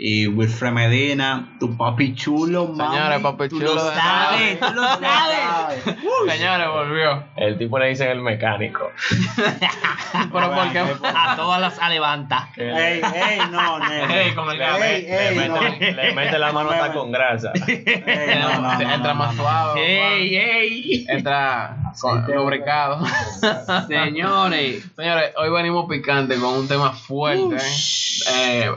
y Wilfred Medina, tu papi chulo, mami. Señores, papi tú chulo lo de sabes, tú lo sabes. Señores, volvió. El tipo le dice el mecánico. Pero ¿por qué? A todas las levanta. Ey, ey, no, nene. Ey, como el cabello. Le no. mete, le mete la mano hasta con grasa. Ey, no, no, no, Entra no, más no. suave. ¡Ey, ey! Entra con, lubricado. Señores, Señores, hoy venimos picante con un tema fuerte. eh,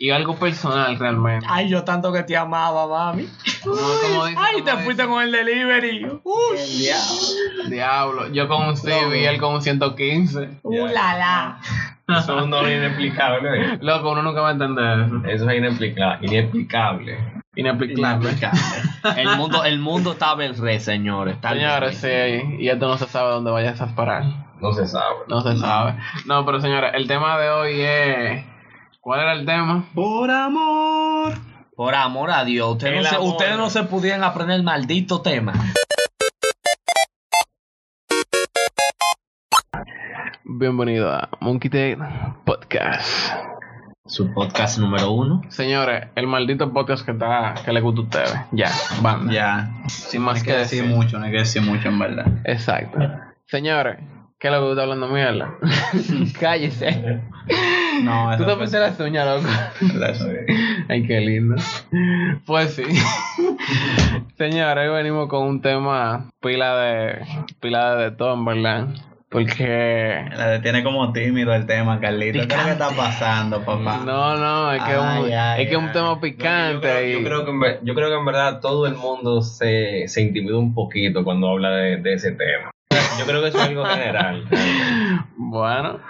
y algo personal realmente. ay, yo tanto que te amaba, mami. Dice- Ay, te dice, fuiste con el delivery. El diablo. Diablo, yo con un Steve y él con un 115. Uh, la, la. Eso no es inexplicable. Loco, uno nunca va a entender eso. Eso es inexplicable. Inexplicable. Inexplicable. El mundo, el mundo está al rey, señores. Está Señores, revés. sí, y esto no se sabe dónde vayas a parar. No se sabe. No se sabe. No, pero señores, el tema de hoy es. ¿Cuál era el tema? Por amor. Por amor a Dios, ustedes no, se, amor. ustedes no se pudieran aprender el maldito tema. Bienvenido a Monkey Tail Podcast. Su podcast número uno. Señores, el maldito podcast que está que le gusta a ustedes. Ya, van. Ya. Sin No más hay que que decir decir. mucho, no hay que decir mucho en verdad. Exacto. Señores, ¿qué es lo que usted está hablando mierda? Cállese. No, Tú eso te fue- pusiste las uñas, loco. eso- Ay, qué lindo. Pues sí. Señores, hoy venimos con un tema pila de pila de todo, en verdad. Porque La tiene como tímido el tema, Carlito. ¿Qué es lo que está pasando, papá? no, no, es que es un, Ay, ay, es que un tema Yo picante creo, yo y creo que en, yo creo que en verdad todo el mundo se, se intimida un poquito cuando habla de, de ese tema. Yo creo que eso es algo general. bueno,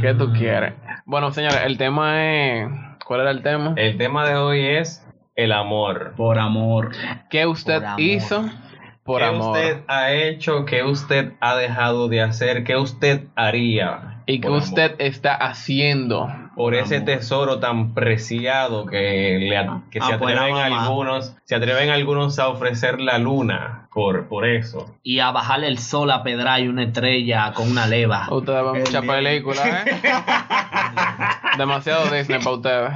¿qué tú quieres? Bueno, señores, el tema es ¿cuál era el tema? El tema de hoy es el amor. Por amor. ¿Qué usted Por amor. hizo por ¿Qué amor? usted ha hecho? ¿Qué usted ha dejado de hacer? ¿Qué usted haría? y que por usted está haciendo amor? por ese tesoro tan preciado que, le, a- que se Ah, pues la atreven algunos, se atreven algunos a ofrecer la luna por, por eso. Y a bajarle el sol a pedra y una estrella con una leva. Ustedes ven muchas películas, ¿eh? Demasiado Disney para ustedes.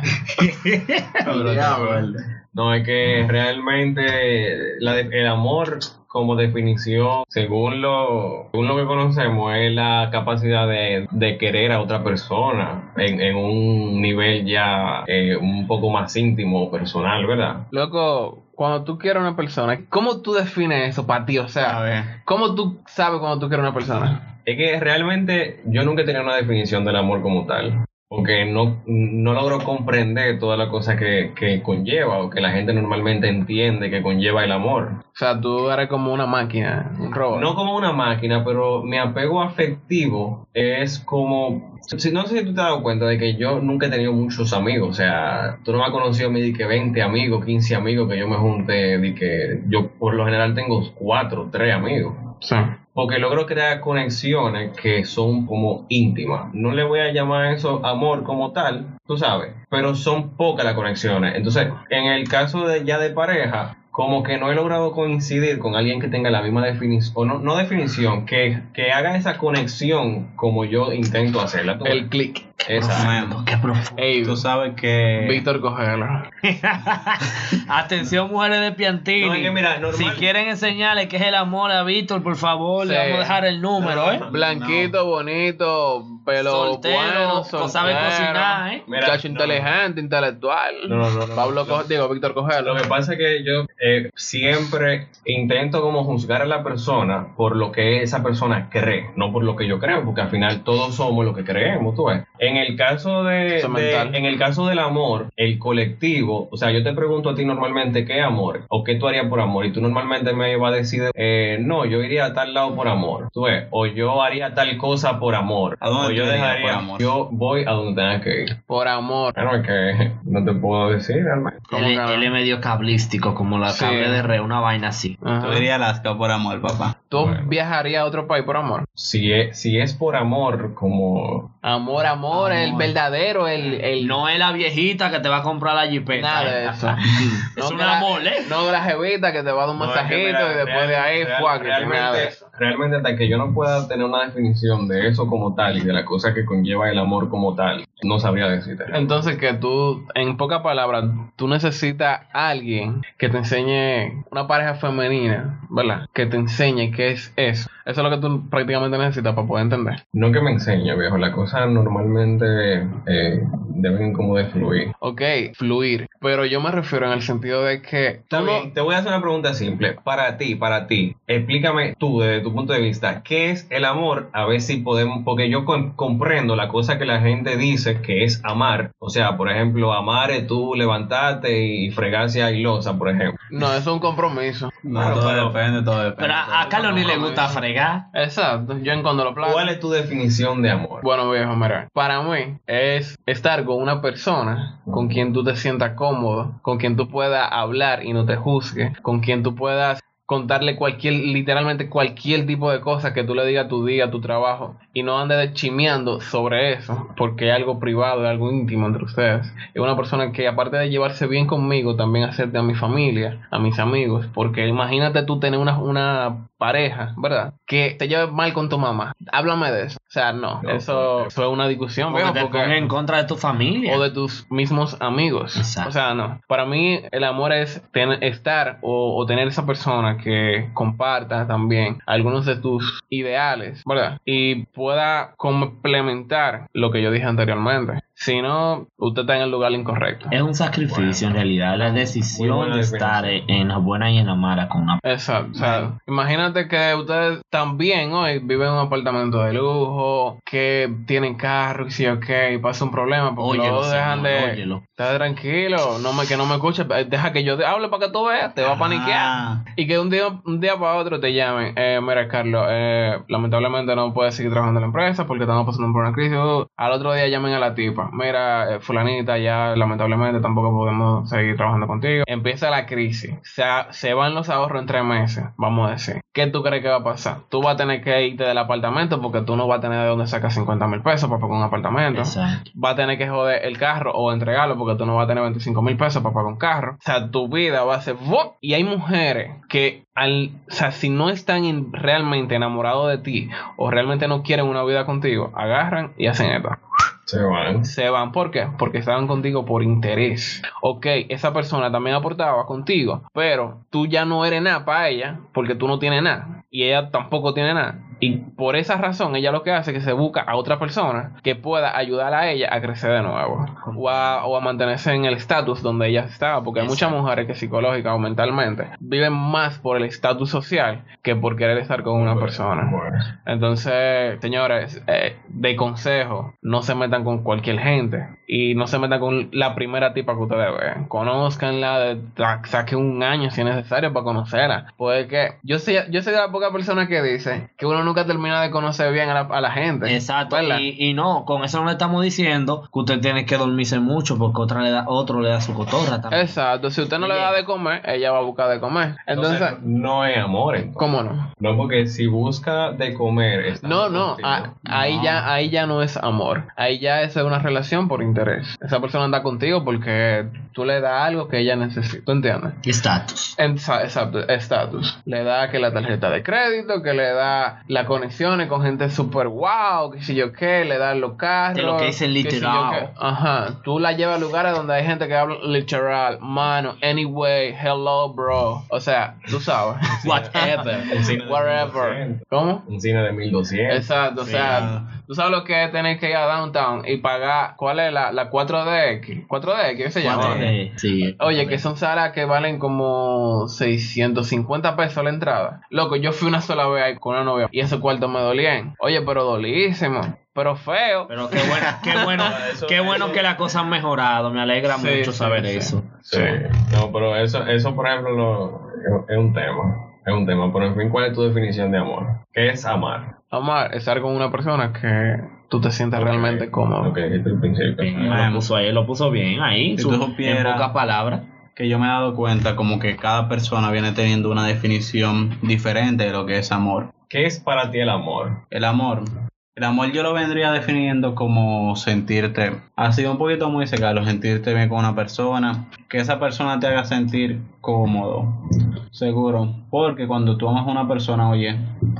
No, es que realmente la de- el amor como definición, según lo, según lo que conocemos, es la capacidad de, de querer a otra persona en, en un nivel ya eh, un poco más íntimo o personal, ¿verdad? Loco, cuando tú quieres a una persona, ¿cómo tú defines eso para ti? O A sea, ver. ¿cómo tú sabes cuando tú quieres a una persona? Es que realmente yo nunca he tenido una definición del amor como tal. Porque no, no logro comprender todas las cosas que, que conlleva o que la gente normalmente entiende que conlleva el amor. O sea, tú eres como una máquina, un robot. No como una máquina, pero mi apego afectivo es como... Si, no sé si tú te has dado cuenta de que yo nunca he tenido muchos amigos. O sea, tú no me has conocido a mí de que 20 amigos, 15 amigos que yo me junte, de que yo por lo general tengo 4, 3 amigos. Sí. Porque logro crear conexiones que son como íntimas. No le voy a llamar eso amor como tal, tú sabes, pero son pocas las conexiones. Entonces, en el caso de ya de pareja, como que no he logrado coincidir con alguien que tenga la misma definición, o no, no definición, que, que haga esa conexión como yo intento hacerla. ¿tú El ves? Exacto. Tremendo. Qué profundo. Ey, Tú sabes que. Víctor Cogelo. Atención, mujeres de Piantini. No, es que mira, normal- Si quieren enseñarle qué es el amor a Víctor, por favor, le Sí. vamos a dejar el número, ¿eh? Blanquito, bonito, pelo Soltero, bueno, co- sabe soltero, cocinar, ¿eh? Mira, Muchacho no. inteligente, intelectual. No, no, no, no, Pablo, no. Co- digo, Víctor Cogelo. Lo que pasa es que yo eh, siempre intento como juzgar a la persona por lo que esa persona cree, no por lo que yo creo, porque al final todos somos lo que creemos, tú ves. En el caso de, en el caso del amor, el colectivo, o sea, yo te pregunto a ti normalmente qué amor o qué tú harías por amor y tú normalmente me vas a decir, eh, no, yo iría a tal lado por amor, tú ves, o yo haría tal cosa por amor, ¿A dónde o yo irías dejaría, por amor? yo voy a donde tenga que ir. Por amor. Claro, es que no te puedo decir realmente. ¿Cómo Él, es medio cablístico, como la Sí. cable de re, una vaina así. Ajá. Tú dirías Alaska por amor, papá. ¿Tú Bueno. viajarías a otro país por amor? Si es, si es por amor, como Amor, amor, el Amor. verdadero, el, el No es la viejita que te va a comprar la jipeta. nada de eso. Es un que la- amor, ¿eh? No de la jevita que te va a dar un No, es masajito que, mira, y después de ahí, real- fuá, que realmente, eso. realmente hasta que yo no pueda tener una definición de eso como tal y de la cosa que conlleva el amor como tal, no sabría decirte. Entonces que tú, en pocas palabras, tú necesitas a alguien que te enseñe una pareja femenina, ¿verdad? Que te enseñe qué es eso. Eso es lo que tú prácticamente necesitas para poder entender. No que me enseñe, viejo. Las cosas normalmente eh, deben como de fluir. Ok, fluir. Pero yo me refiero en el sentido de que... No- bien, te voy a hacer una pregunta simple. Para ti, para ti, explícame tú desde tu punto de vista, ¿qué es el amor? A ver si podemos, porque yo com- comprendo la cosa que la gente dice que es amar. O sea, por ejemplo, amar es tú levantarte y fregarse a ilosa, por ejemplo. No, eso es un compromiso. No, Claro, todo pero- depende, todo depende. Pero a, a Carlos ni le gusta fregar. Exacto. Yo en cuando lo plano. ¿Cuál es tu definición de amor? Bueno, viejo, mira, para mí es estar con una persona con quien tú te sientas cómodo, con quien tú puedas hablar y no te juzgue, con quien tú puedas contarle cualquier, literalmente cualquier tipo de cosa que tú le digas a tu día, a tu trabajo, y no andes chimeando sobre eso, porque es algo privado, es algo íntimo entre ustedes. Es una persona que aparte de llevarse bien conmigo, también hacerte a mi familia, a mis amigos, porque imagínate tú tener una, una pareja, ¿verdad? Que te lleve mal con tu mamá. Háblame de eso. O sea, no, No, eso, eso es una discusión, Porque te porque- en contra de tu familia. o de tus mismos amigos. Exacto. O sea, no. Para mí, el amor es tener- estar o, o tener esa persona que comparta también algunos de tus ideales, ¿verdad? Y pueda complementar lo que yo dije anteriormente. Si no, usted está en el lugar incorrecto. Es un sacrificio en realidad, la decisión de estar en la buena y en la mala con una Exacto. O sea, imagínate que ustedes también hoy viven en un apartamento de lujo, que tienen carro y sí, ok, y pasa un problema porque Óyelo, dos dejan señor, de... óyelo. Está tranquilo, no me, que no me escuche, eh, deja que yo te hable para que tú veas, te va a paniquear. Y que un día, un día para otro te llamen, eh, mira Carlos, eh, lamentablemente no puedes seguir trabajando en la empresa porque estamos pasando por una crisis. Al otro día llamen a la tipa, mira, eh, fulanita, ya lamentablemente tampoco podemos seguir trabajando contigo. Empieza la crisis, se, se van los ahorros en tres meses, vamos a decir. ¿Qué tú crees que va a pasar? Tú vas a tener que irte del apartamento porque tú no vas a tener de dónde sacar 50 mil pesos para pagar un apartamento Exacto. va a tener que joder el carro o entregarlo porque tú no vas a tener 25 mil pesos para pagar un carro. O sea, tu vida va a ser... Y hay mujeres que, al, o sea, si no están en- realmente enamorados de ti o realmente no quieren una vida contigo, agarran y hacen esto. Se van. Se van, ¿por qué? Porque estaban contigo por interés. Ok, esa persona también aportaba contigo, pero tú ya no eres nada para ella porque tú no tienes nada y ella tampoco tiene nada. Y por esa razón ella lo que hace es que se busca a otra persona que pueda ayudar a ella a crecer de nuevo o a, o a mantenerse en el estatus donde ella estaba. Porque hay muchas mujeres que psicológica o mentalmente viven más por el estatus social que por querer estar con una persona. Entonces, señores, eh, de consejo, no se metan con cualquier gente y no se metan con la primera tipa que ustedes vean. Conozcanla, de- sa- saquen un año si es necesario para conocerla. Porque yo soy, yo soy de la poca persona que dice que uno nunca termina de conocer bien a la, a la gente. Exacto. Y, y no, con eso no le estamos diciendo que usted tiene que dormirse mucho porque otra le da, otro le da su cotorra también. Exacto, si usted no le da de comer, ella va a buscar de comer. Entonces, Entonces, no es amor, entonces. ¿cómo no? No, porque si busca de comer. No, no, a- ahí No. ya, ahí ya no es amor, ahí ya es una relación por interés. Esa persona anda contigo porque tú le das algo que ella necesita, ¿tú entiendes? Estatus. Exacto, estatus. Le da que la tarjeta de crédito, que le da las conexiones con gente super wow, que si yo qué, le da los carros. De lo que dicen si literal. qué. Ajá. Tú la llevas a lugares donde hay gente que habla literal. Mano, anyway, hello, bro. O sea, tú sabes. Whatever. Un cine de Whatever. 1200. ¿Cómo? Un cine de 1200. Exacto, o sea. Tú sabes lo que es tener que ir a downtown y pagar, ¿cuál es la, la 4DX? 4DX, ¿qué se llama? Eh, sí. Oye, que son salas que valen como 650 pesos la entrada. Loco, yo fui una sola vez ahí con una novia y esos cuartos me dolían. Oye, pero dolísimo, pero feo. Pero qué bueno, qué bueno, Eso- qué bueno eso- que las cosas han mejorado. Me alegra Sí, mucho sí, saber sí. eso. Sí. No, pero eso, eso por ejemplo, lo- es un tema. Es un tema. Pero en fin, ¿cuál es tu definición de amor? ¿Qué es amar? Amar, estar con una persona que tú te sientas realmente cómodo. Ok, este es el principio. Bien, Bueno. lo puso ahí, lo puso bien ahí. Si su- tú en pocas palabras. que yo me he dado cuenta como que cada persona viene teniendo una definición diferente de lo que es amor. ¿Qué es para ti el amor? El amor. El amor yo lo vendría definiendo como sentirte, ha sido un poquito muy secado, sentirte bien con una persona, que esa persona te haga sentir cómodo, seguro, porque cuando tú amas a una persona, oye,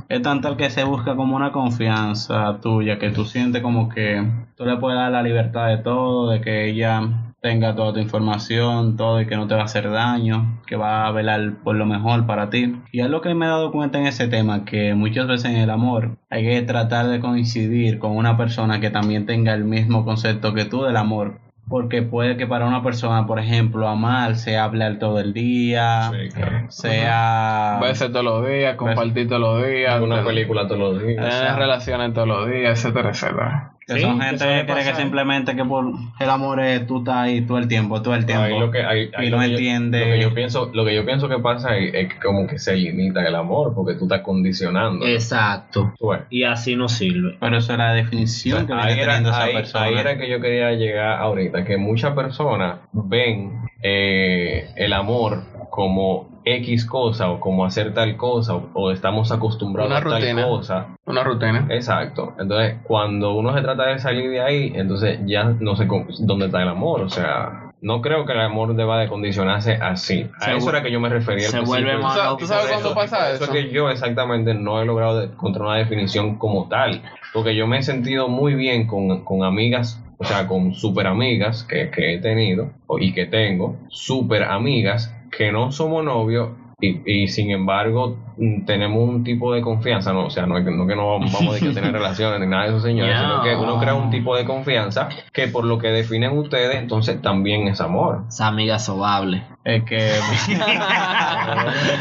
es tan tal que se busca como una confianza tuya, que tú sientes como que tú le puedes dar la libertad de todo, de que ella tenga toda tu información, todo y que no te va a hacer daño, que va a velar por lo mejor para ti. Y es lo que me he dado cuenta en ese tema, que muchas veces en el amor hay que tratar de coincidir con una persona que también tenga el mismo concepto que tú del amor. Porque puede que para una persona, por ejemplo, amar sea hablar todo el día, Sí, claro. sea... Verse todos los días, compartir todos los días, Una película todos los días. tener relaciones todos los días, etcétera, etcétera. Que Sí, son que gente que cree que simplemente que por el amor es tú estás ahí todo el tiempo, todo el tiempo. Ahí lo que, ahí- ahí y lo no que yo- entiende. Lo que yo pienso, lo que yo pienso que pasa es, es que como que se limita el amor porque tú estás condicionando. Exacto. Y así no sirve. Pero eso es la definición que ahí, viene era, teniendo esa ahí- persona. ahí era que yo quería llegar ahorita, que muchas personas ven eh, el amor como X cosa o como hacer tal cosa o, o estamos acostumbrados Una a tal cosa. Una rutina. Exacto. Entonces, cuando uno se trata de salir de ahí, entonces ya no sé cómo- dónde está el amor. O sea, no creo que el amor deba de condicionarse así. A Se eso era que yo me refería. al se vuelve más por ¿Tú sabes cuándo pasa eso? eso? es que yo exactamente no he logrado encontrar una definición como tal. Porque yo me he sentido muy bien con, con amigas, o sea, con super amigas que, que he tenido o- y que tengo, super amigas que no somos novios y, y sin embargo tenemos un tipo de confianza, no, o sea, no, es que- no que no vamos a decir que tener relaciones ni nada de eso, señores, sino que uno crea un tipo de confianza que por lo que definen ustedes, entonces también es amor. Esa amiga sobable. Es que.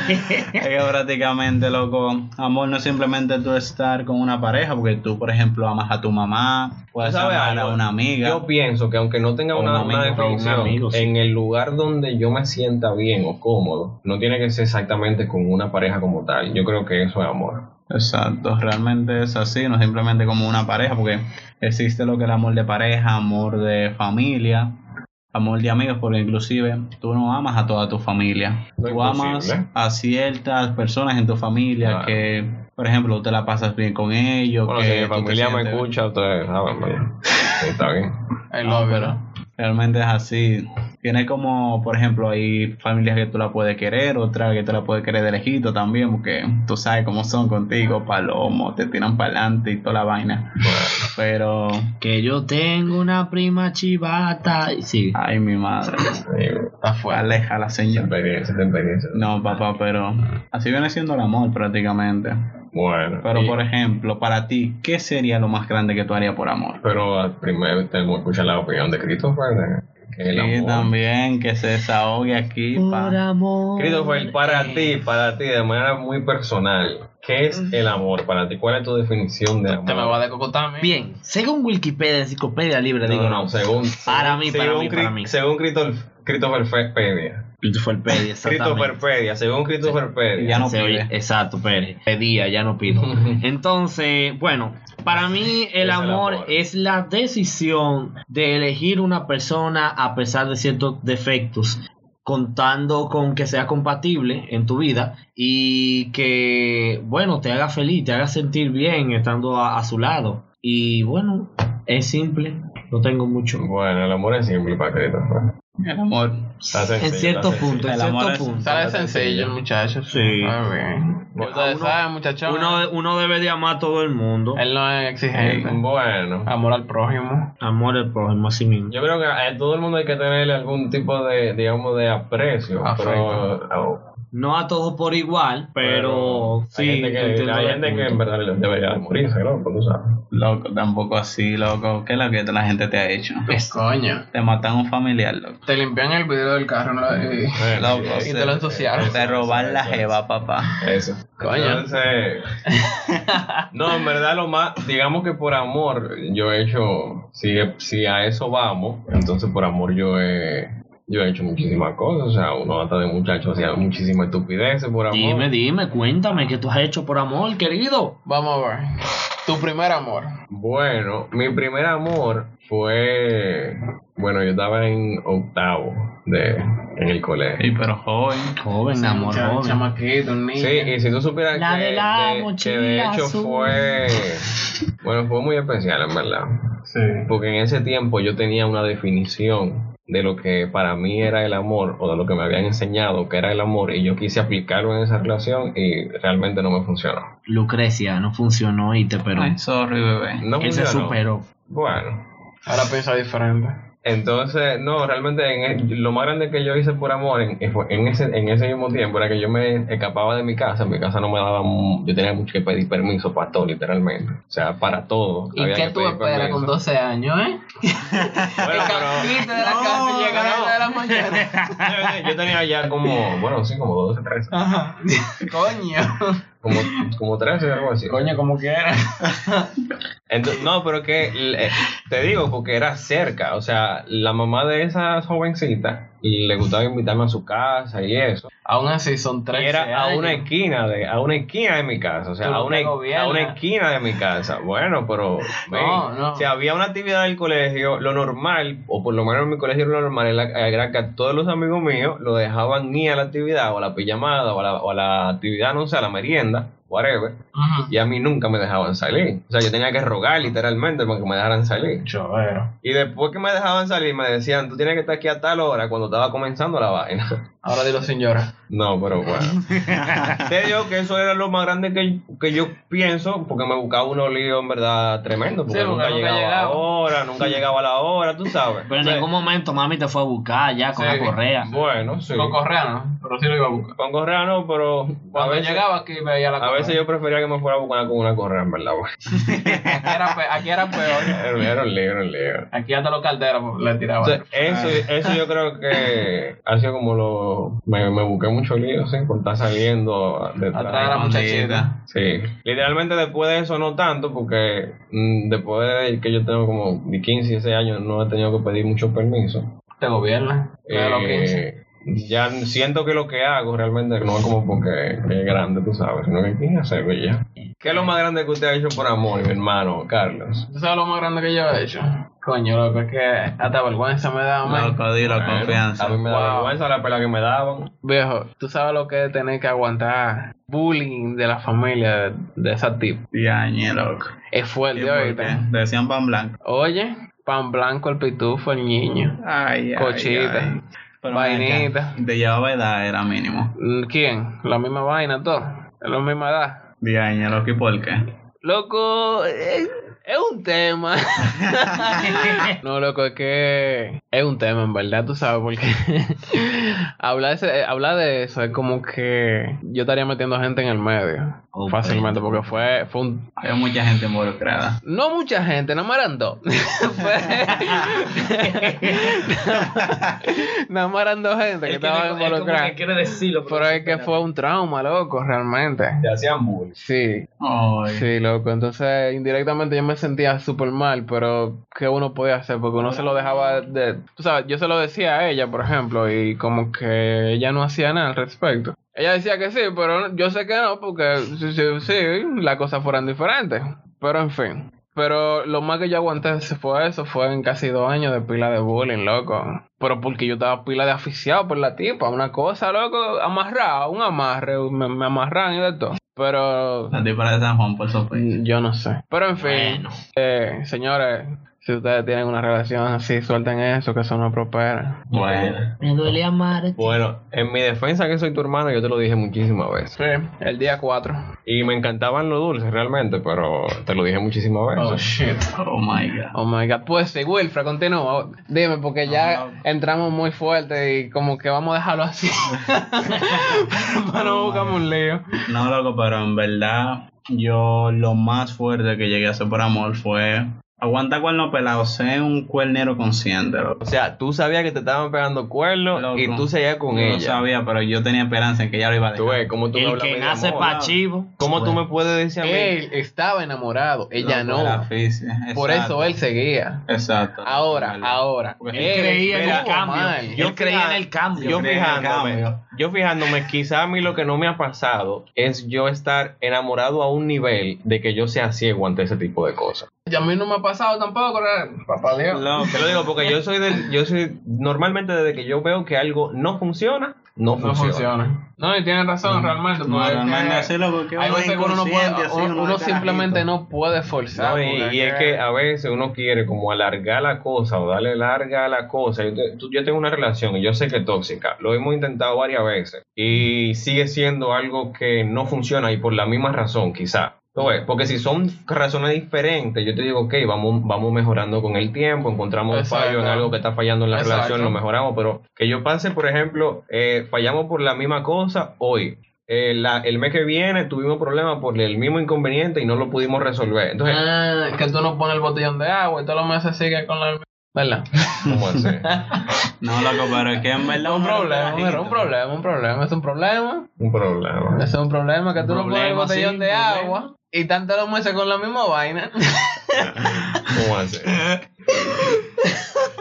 es que prácticamente, loco, amor no es simplemente tú estar con una pareja, porque tú, por ejemplo, amas a tu mamá, puedes ¿Tú sabes amar a una amiga. Yo pienso que aunque no tenga una, amigo, una un definición, amigo, sí. en el lugar donde yo me sienta bien o cómodo, no tiene que ser exactamente con una pareja como tal. Yo creo que eso es amor. Exacto, realmente es así, no simplemente como una pareja, porque existe lo que es el amor de pareja, amor de familia, amor de amigos, porque inclusive tú no amas a toda tu familia, No tú amas a ciertas personas en tu familia Claro. que, por ejemplo, te la pasas bien con ellos, Bueno, que si mi familia me escucha, ustedes saben, Está bien. I No, love it. Realmente es así. Tiene como, por ejemplo, hay familias que tú la puedes querer, otras que tú la puedes querer de lejito también, porque tú sabes cómo son contigo, palomo, te tiran para adelante y toda la vaina. Pero, Que yo tengo una prima chivata. Y Sí. ay, mi madre, Está aleja la señora. No, papá, pero así viene siendo el amor prácticamente. Bueno. Pero, y- por ejemplo, para ti, ¿qué sería lo más grande que tú harías por amor? pero ah, primero tengo que escuchar la opinión de Christopher. de- que el Sí, amor. también, que se desahogue aquí, pa. Por amor. Christopher, para ti, para ti, de manera muy personal, ¿qué es el amor para ti? ¿Cuál es tu definición de amor? Te me va a decocotar. Bien, según Wikipedia, Enciclopedia Libre, No, digo no, no. no, según, Para mí, para según mí, para mí. Según Christopher, Christopher Pedia. Christopherpedia, exactamente. Christopher Pedia, según Christopher Pedia. Ya no pide. Exacto, Pérez. Pedía, ya no pido. Entonces, bueno, para mí el Es el amor amor. es la decisión de elegir una persona a pesar de ciertos defectos, contando con que sea compatible en tu vida y que, bueno, te haga feliz, te haga sentir bien estando a, su lado. Y bueno, es simple, no tengo mucho. Bueno, el amor es simple Christopher. El amor. Está sencillo, En cierto está punto, en El amor cierto es- punto. Sale sencillo, muchachos. Sí. Bien. Ustedes uno- saben, muchachos. Uno, uno debe de amar a todo el mundo. Él no es exigente. Bueno, Amor al prójimo. Amor al prójimo, así mismo. yo creo que a todo el mundo hay que tenerle algún tipo de, digamos, de aprecio. Afecto. Pero, oh, No a todos por igual, pero, sí. hay gente que, hay gente que en verdad debería morirse, ¿no? Tú sabes. Loco, tampoco así, loco. ¿Qué es lo que la gente te ha hecho? Coño. Te matan a un familiar, loco. Te limpian el vidrio del carro ¿no? y, Loco, y te lo ensuciaron. Te roban la jeva, papá. Eso. Coño. Entonces, no, en verdad lo más, digamos que por amor, yo he hecho, si, si a eso vamos, entonces por amor yo he, yo he hecho muchísimas cosas, o sea, uno hasta de muchachos hacía muchísimas estupideces por amor. Dime, dime, cuéntame qué tú has hecho por amor, querido. Vamos a ver. Tu primer amor. Bueno, mi primer amor fue, bueno, yo estaba en octavo de, en el colegio. Sí, pero joven. Joven, amor, Cha- joven. Chamaquito, un niño. Sí, y si tú supieras La que, de la de- que de hecho azul. fue, bueno, fue muy especial en verdad. Sí. Porque en ese tiempo yo tenía una definición de lo que para mí era el amor o de lo que me habían enseñado que era el amor y yo quise aplicarlo en esa relación y realmente no me funcionó. Lucrecia, no funcionó y te pero Ay, sorry, bebé. No él se funcionó. superó. Bueno, Ahora piensa diferente. Entonces, no, realmente en el- lo más grande que yo hice por amor en, en ese, en ese mismo tiempo era que yo me escapaba de mi casa. Mi casa no me daba, mu- yo tenía mucho que pedir permiso para todo, literalmente. O sea, para todo. ¿Y había qué que tú pedir esperas permiso. con 12 años, eh? Bueno, pero- de la casa y llegar a las de la mañana. yo, yo tenía ya como, bueno, sí, como 12, 13. Ajá. Coño. Como, como 13, algo así. Coño, como quiera. Entonces, no, pero que eh, te digo porque era cerca, o sea, la mamá de esa jovencita le gustaba invitarme a su casa y eso. Aún así son Y 13 era a años. una esquina de a una esquina de mi casa, o sea, a una, a una esquina de mi casa. Bueno, pero ven, No, no. si había una actividad del colegio, lo normal, o por lo menos en mi colegio lo normal era, que todos los amigos míos lo dejaban ir a la actividad o a la pijamada o a la, o a la actividad, no sé, a la merienda, whatever. Y a mí nunca me dejaban salir. O sea, yo tenía que rogar literalmente para que me dejaran salir. Y después que me dejaban salir, me decían, tú tienes que estar aquí a tal hora cuando estaba comenzando la vaina. Ahora dilo llorar. No, pero bueno. Te digo que eso era lo más grande que, que yo pienso, porque me buscaba unos líos en verdad tremendo, porque Sí, porque nunca, nunca llegaba a la llegaba. hora, nunca llegaba a la hora, tú sabes. Pero en sea, ningún momento mami te fue a buscar ya con Sí. la correa. Bueno, sí. Con correa no, pero sí lo iba a buscar. Con correa no, pero a Cuando veces, llegaba aquí veía la a correa. veces yo prefería que me fuera a buscar con una correa, en verdad. güey. Aquí era, aquí era peor. Era, un lío, era un lío. Aquí hasta los calderos le tiraban. Eso, eso yo creo que ha sido como lo... Me, me busqué mucho lío, sí, por estar saliendo detrás. Atrás de la muchachita. Sí, literalmente después de eso no tanto, porque mm, después de que yo tengo como de 15, 16 años no he tenido que pedir mucho permiso. Te gobierna. De los 15. Eh, ya siento que lo que hago realmente no es como porque es grande, tú sabes, sino que hacerlo y ya. ¿Qué es lo más grande que usted ha hecho por amor, mi hermano Carlos? ¿Tú sabes lo más grande que yo he hecho? Coño, loco, es que hasta vergüenza me da, man. Loco, dilo, Bueno, confianza. A mí me da Wow. vergüenza la pela que me daban. Viejo, tú sabes lo que es tener que aguantar bullying de la familia de, de esa tipo. Diañe, loco. Es ¿Y fuerte, qué? Decían pan blanco. Oye, pan blanco, el pitufo, el niño. Ay, ay, Cochita. ay. Pero Vainita. Te llevaba edad, era mínimo. ¿Quién? La misma vaina, todo. La misma edad. Diañe, loco, ¿y por qué? Loco, es, es un tema. no, loco, es que es un tema, en verdad, tú sabes, porque hablar, de ese- hablar de eso es como que yo estaría metiendo gente en el medio. Oh, fácilmente, porque fue, fue un... Hay mucha gente involucrada. No mucha gente, nada más eran dos. Fue- nada más eran dos gente que estaban involucradas. quiere decirlo. Pero es que fue un trauma, loco, realmente. Te hacían bullying. Sí, Ay. Sí, loco. Entonces, indirectamente yo me sentía súper mal, pero ¿qué uno podía hacer? Porque uno se lo dejaba de... Tú sabes, yo se lo decía a ella, por ejemplo, y como que ella no hacía nada al respecto. Ella decía que sí, pero yo sé que no, porque sí, sí, sí, las cosas fueran diferentes. Pero en fin. Pero lo más que yo aguanté fue eso, fue en casi dos años de pila de bullying, loco. Pero porque yo estaba pila de aficiado por la tipa, una cosa, loco, amarrado, un amarre, me, me amarran y de todo. Pero La tipa de San Juan por sospecha. yo no sé. Pero en fin, Bueno. eh, señores, si ustedes tienen una relación así, suelten eso, que eso no prospera. Bueno. Me duele amar. Bueno, en mi defensa que soy tu hermano, yo te lo dije muchísimas veces. Sí, el día 4. Y me encantaban los dulces realmente, pero te lo dije muchísimas veces. shit. Oh my god. Oh my god. Pues sí, Wilfred, continúa. Dime, porque ya entramos muy fuerte y como que vamos a dejarlo así. Para no buscamos un lío. No, loco, pero en verdad, yo lo más fuerte que llegué a hacer por amor fue aguantar cuerno pelado, ser un cuernero consciente, loco. O sea, tú sabías que te estaban pegando cuernos Loco. y tú seguías con Yo ella. lo sabía, pero yo tenía esperanza en que ella lo iba a Tú dejar. ves, tú me El que nace pa' chivo. ¿Cómo tú me puedes decir a mí? Él estaba enamorado, ella Loco, era no. Por eso él seguía. Exacto. Ahora, ahora. Él creía en el cambio. mal. Yo creía en el cambio. Yo fijándome, cambio. yo fijándome, quizá a mí lo que no me ha pasado es yo estar enamorado a un nivel de que yo sea ciego ante ese tipo de cosas. Y a mí no me ha pasado tampoco, ¿verdad? papá Dios. Loco, Te lo digo porque yo soy del, yo soy normalmente desde que yo veo que algo no funciona, no No funciona. funciona. No, y tienes razón, realmente. No, porque es realmente que así, loco, que hay uno veces que uno no puede, uno, uno uno de simplemente no puede forzar. No, y, porque y es que a veces uno quiere como alargar la cosa o darle larga a la cosa. Yo, te- tú- yo tengo una relación y yo sé que es tóxica. Lo hemos intentado varias veces y sigue siendo algo que no funciona y por la misma razón, quizá. ¿Tú ves? Porque si son razones diferentes, yo te digo, ok, vamos, vamos mejorando con el tiempo, encontramos un fallo en Exacto. algo que está fallando en la Exacto. relación, lo mejoramos, pero que yo pase, por ejemplo, eh, fallamos por la misma cosa hoy. Eh, la- el mes que viene tuvimos problemas por el mismo inconveniente y no lo pudimos resolver. Entonces, Ah, que tú no pones el botellón de agua y todos los meses sigue con la... ¿Verdad? ¿cómo hacer? No, loco, pero es que en verdad un problema, mira, un problema, un problema. Es un problema. Un problema. Es un problema que tú no pones el botellón sí, de problema. agua y tanto los meses con la misma vaina. ¿Cómo hacer?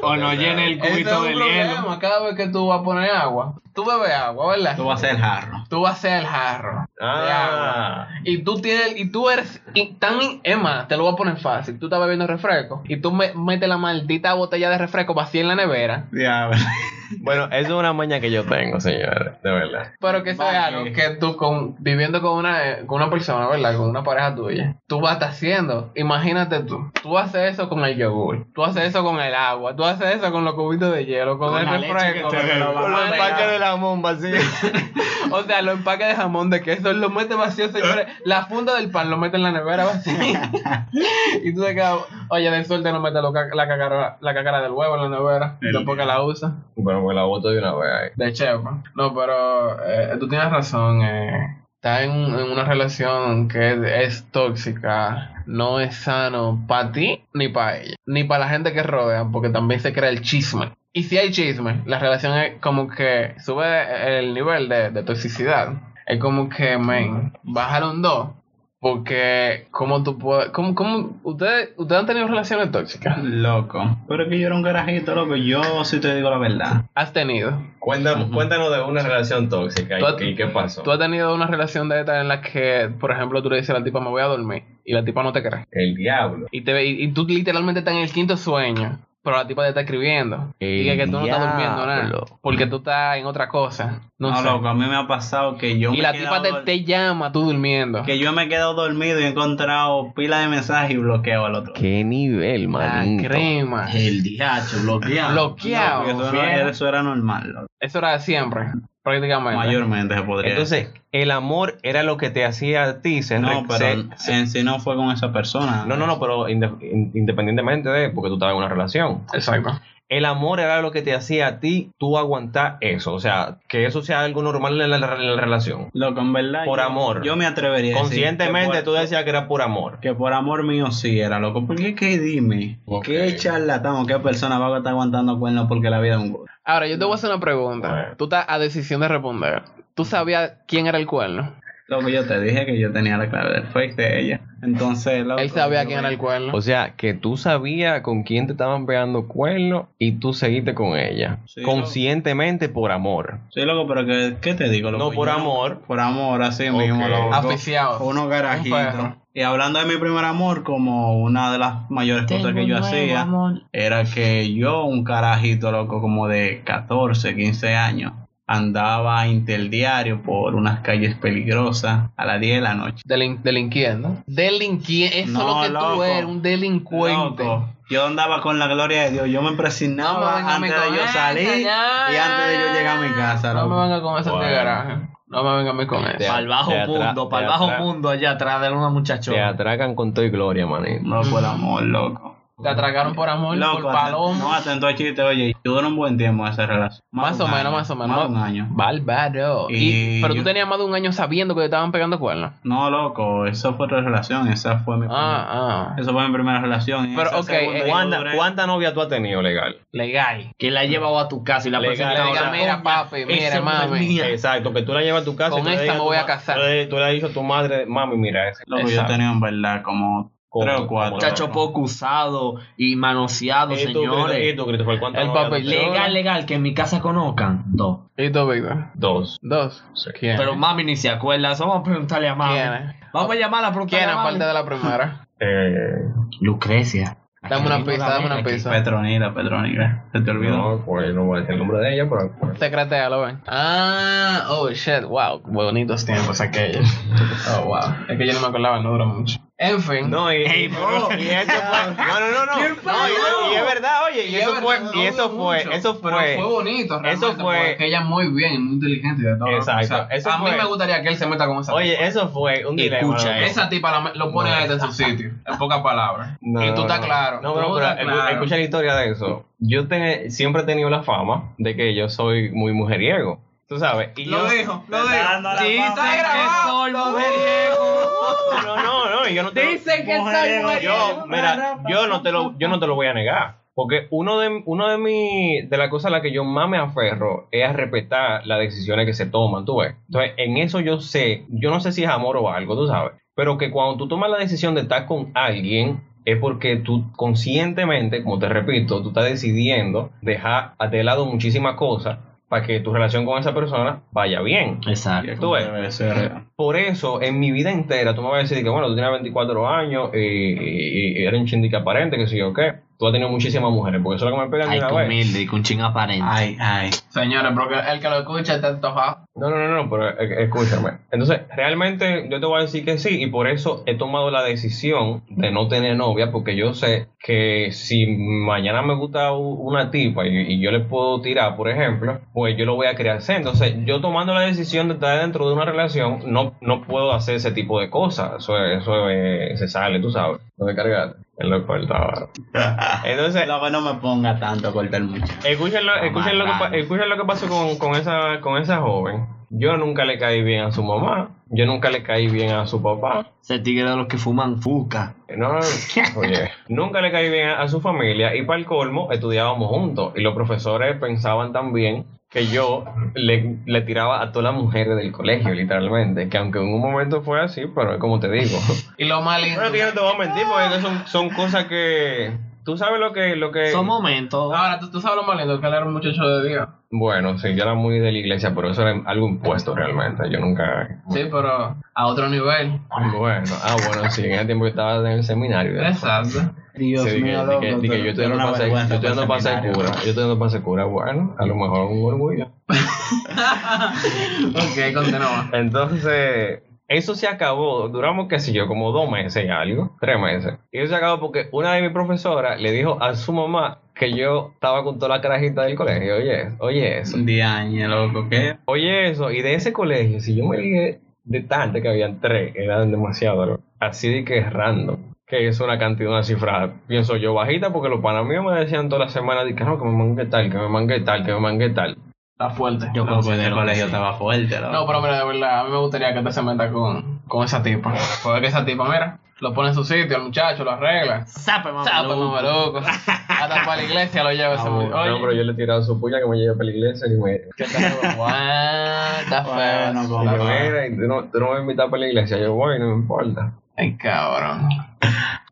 O no llene el es cubito un de problema hielo. cada vez que tú vas a poner agua. Tú bebes agua, ¿verdad? Tú vas a ser jarro. Tú vas a ser el jarro de agua. Ah, Y tú tienes, y tú eres y tan, es más, te lo voy a poner fácil. Tú estás bebiendo refresco y tú me, metes la maldita botella de refresco vacía en la nevera. Diablo. bueno, eso es una maña que yo tengo, señores, de verdad. Pero que Vaya. algo que tú con, viviendo con una, con una persona, ¿verdad? Con una pareja tuya. Tú vas a estar haciendo. Imagínate tú. Tú haces eso con el yogur. Tú haces eso con el agua. Tú haces eso con los cubitos de hielo. Con, Con el refresco. te lo con los empaques de- la bomba, sí. O sea, los empaques de jamón de queso los metes vacíos, señores. La funda del pan lo metes en la nevera vacía. y tú te quedas, oye, de suerte no metes lo ca- la cacara, la cacara del huevo en la nevera. El- que la usas. Bueno, pues la boto de una vez ahí. De chepa. No, pero eh, tú tienes razón. Eh, estar en, en una relación que es, tóxica no es sano para ti ni para ella. Ni para la gente que rodean, porque también se crea el chisme. Y si hay chisme, la relación es como que sube el nivel de, de toxicidad. Es como que, men, bajar un 2. Porque, ¿cómo tú puedes...? ¿Cómo, cómo, ustedes, ¿Ustedes han tenido relaciones tóxicas? Loco. Pero es que yo era un carajito, loco. Yo sí te digo la verdad. ¿Has tenido? Cuéntanos, cuéntanos de una relación tóxica has- y, qué pasó. ¿Tú has tenido una relación de esta en la que, por ejemplo, tú le dices a la tipa, me voy a dormir, y la tipa no te cree? El diablo. Y, te, ve- y, y tú literalmente estás en el quinto sueño, pero la tipa te está escribiendo. y que tú no estás durmiendo nada, porque tú estás en otra cosa. No, No, sé. loco. A mí me ha pasado que yo y me la he tipa quedado te, llama tú durmiendo. Que yo me he quedado dormido y he encontrado pila de mensajes y bloqueo al otro. Qué nivel, La crema. El DH bloqueado. Bloqueado. Eso, no- fiel. eso era normal, loco. Eso era siempre, prácticamente. Mayormente se podría Entonces, el amor era lo que te hacía a ti ser No, pero ser- en sí no fue con esa persona. No, no, no, pero inde- in- independientemente de, porque tú estabas en una relación. Exacto. El amor era lo que te hacía a ti tú aguantar eso. O sea, que eso sea algo normal en la, en la relación. Loco, en verdad. Por yo- amor. Yo me atrevería a decir Conscientemente que tú decías que era por amor. que por amor mío sí era, loco. Porque que dime, Ok. ¿qué charlatán o qué persona va a estar aguantando cuernos porque la vida es un gol? Ahora, yo te voy a hacer una pregunta. Tú estás a decisión de responder. ¿Tú sabías quién era el cuerno? Loco, yo te dije que yo tenía la clave del fake de ella. Entonces, Él sabía quién era el cuerno. O sea, que tú sabías con quién te estaban pegando cuernos y tú seguiste con ella. Sí, conscientemente por amor. Sí, loco, pero que, ¿qué te digo? Loco? No por Yo- amor. Por amor, así Ok. mismo, loco. Aficiados. Unos garajitos. Y hablando de mi primer amor, como una de las mayores cosas que yo hacía, era que yo, un carajito loco como de 14, 15 años, andaba interdiario por unas calles peligrosas a las 10 de la noche. Delin- delinquiendo. Delinquiendo. Eso No, es lo que tú loco. eres, un delincuente. Loco, yo andaba con la gloria de Dios, yo me No me impresionaba a mí antes de con yo esa, salir ya, y antes de yo llegar a mi casa. No loco. me venga con ese Bueno. garaje. No me venga a mí con eso. Para el bajo Te mundo, para el te bajo mundo allá atrás de una Te muchachona. atracan con todo y gloria, manito. No por amor, loco. Te atracaron por amor, Loco, por palomo. no atento a chiste, oye, yo duré un buen tiempo en esa relación. Más o menos, año, más o menos. Más de un año. Bárbaro. Y, Y pero yo- tú tenías más de un año sabiendo que te estaban pegando cuernos. No, loco, eso fue otra relación, esa fue mi Ah, ah. Esa fue mi primera relación. Pero, esa ok, segunda eh, ¿Cuánta, duré- ¿Cuánta novia tú has tenido legal? Legal. Que la ha llevado a tu casa y la Legal, presentado. le diga, o sea, mira, papi, mira, esa mami. Exacto, que tú la llevas a tu casa Con y esta me voy a casar. Tú le, has dicho a tu madre, mami, mira ese. Loco, yo tenía en verdad como ¿Cómo? tres o cuatro. Muchacho poco usado y manoseado, ¿Y tú, señores. ¿Y tú, Christopher, cuántas El papel? Legal, legal, que en mi casa conozcan. Dos. ¿Y tú, Víctor? Dos. Dos. ¿Quién? Pero mami ni se acuerda. Eso vamos a preguntarle a mami. ¿Quién es? Vamos a llamarla a preguntarle ¿Quién a aparte de la primera? Eh, Lucrecia. Dame una pista, dame una pista. Petronila, Petronila. ¿Se te olvidó? No, pues no voy a decir el nombre de ella, pero. pues, Secretea, lo ven. Ah, oh shit, wow, bonitos tiempos aquellos. Oh wow, es que yo no me acordaba, no duró mucho. En fin. No, y, bro. eso fue. No, no, no, no. ¿Qué No, pasó? y, y es verdad, oye, y, es eso verdad, fue, y eso fue, mucho, eso pero fue. fue bonito, realmente, eso fue- porque ella es muy bien, y muy inteligente y de todo. Exacto, O sea, eso a mí fue- me gustaría que él se meta con esa Oye, tipa. eso fue un dilema. Escucha. Esa tipa la- lo pone a él en su sitio, en pocas palabras. No, y tú no, estás no. claro. No, tú pero, claro. escucha la historia de eso. Yo te- siempre he tenido la fama de que yo soy muy mujeriego. Tú sabes. Y Lo yo, dijo, lo dijo. Sí, está que grabado. soy lo No, no, no, no, yo no te Dicen que soy yo, mira, yo no te lo, yo no te lo voy a negar. Porque uno de, uno de mi, de las cosas a las que yo más me aferro es a respetar las decisiones que se toman, tú ves. Entonces, en eso yo sé, yo no sé si es amor o algo, tú sabes. Pero que cuando tú tomas la decisión de estar con alguien, es porque tú conscientemente, como te repito, tú estás decidiendo dejar de lado muchísimas cosas para que tu relación con esa persona vaya bien. Exacto. Tú ves. Por eso, en mi vida entera, tú me vas a decir que, bueno, tú tienes 24 años y, y- y eres un chindique aparente, que sé yo qué. Tú has tenido muchísimas mujeres, porque eso es lo que me pegan de Ay, una vez. humilde y con ching aparente. Ay, ay. Señores, porque el que lo escucha está antojado. No, no, no, no, pero eh, escúchame. Entonces, realmente yo te voy a decir que sí, y por eso he tomado la decisión de no tener novia, porque yo sé que si mañana me gusta una tipa y, y yo le puedo tirar, por ejemplo, pues yo lo voy a querer hacer. Entonces, yo tomando la decisión de estar dentro de una relación, no, no puedo hacer ese tipo de cosas. Eso, es- eso es- se sale, tú sabes. No me cargaste. Él lo cortaba. Entonces, Lo que no me ponga tanto a cortar mucho. Escuchen lo, escuchen lo, que, escuchen lo que pasó con, con esa, con esa joven. Yo nunca le caí bien a su mamá. Yo nunca le caí bien a su papá. Ese tigre de los que fuman fuca. No, oye, nunca le caí bien a, a su familia. Y para el colmo, estudiábamos juntos. Y los profesores pensaban también que yo le, le tiraba a todas las mujeres del colegio, literalmente. Que aunque en un momento fue así, pero es como te digo. Y lo lindo. Bueno, no te voy a mentir, porque son, son cosas que... Tú sabes lo que... Lo que Son momentos. Ahora, ¿tú, tú sabes lo más lindo, que era un muchacho de Dios. Bueno, sí, yo era muy de la iglesia, pero eso era algo impuesto realmente. Yo nunca. Sí, pero a otro nivel. Bueno, ah, bueno, sí, en ese tiempo yo estaba en el seminario. ¿verdad? Exacto. Dios Sí, que- mío, que- que tú- yo estoy dando yo estoy de seminario. cura. Yo estoy dando pase de cura, bueno, a lo mejor un orgullo. ok, continúa. Entonces, eso se acabó. Duramos, qué sé yo, como dos meses y algo, tres meses. Y eso se acabó porque una de mis profesoras le dijo a su mamá que yo estaba con toda la carajita del colegio. Oye, oye eso. Diañe, loco, ¿qué? Oye eso. Y de ese colegio, si yo me dije de tanto que habían tres, eran demasiado. loco. Así de que es random. Que es una cantidad, una cifra, pienso yo, bajita, porque los panas míos me decían toda la semana, de que no, que me mangue tal, que me mangue tal, que me mangue tal. Está fuerte. Yo Loco, considero ese que colegio sí. estaba fuerte, loco. No, pero mira, de verdad, a mí me gustaría que te se meta con, con esa tipa. Porque esa tipa, mira, lo pone en su sitio, el muchacho lo arregla. Sape, mamá. Sape, mameluco. Hasta para la iglesia lo lleva ese Ah, muchacho. No, pero yo le he tirado su puya que me lleve para la iglesia y me... ¿Qué tal? Bueno, fuck? como Y yo, va. mira, tú no, tú no me invitas para la iglesia. Yo voy, no me importa. Ay, cabrón.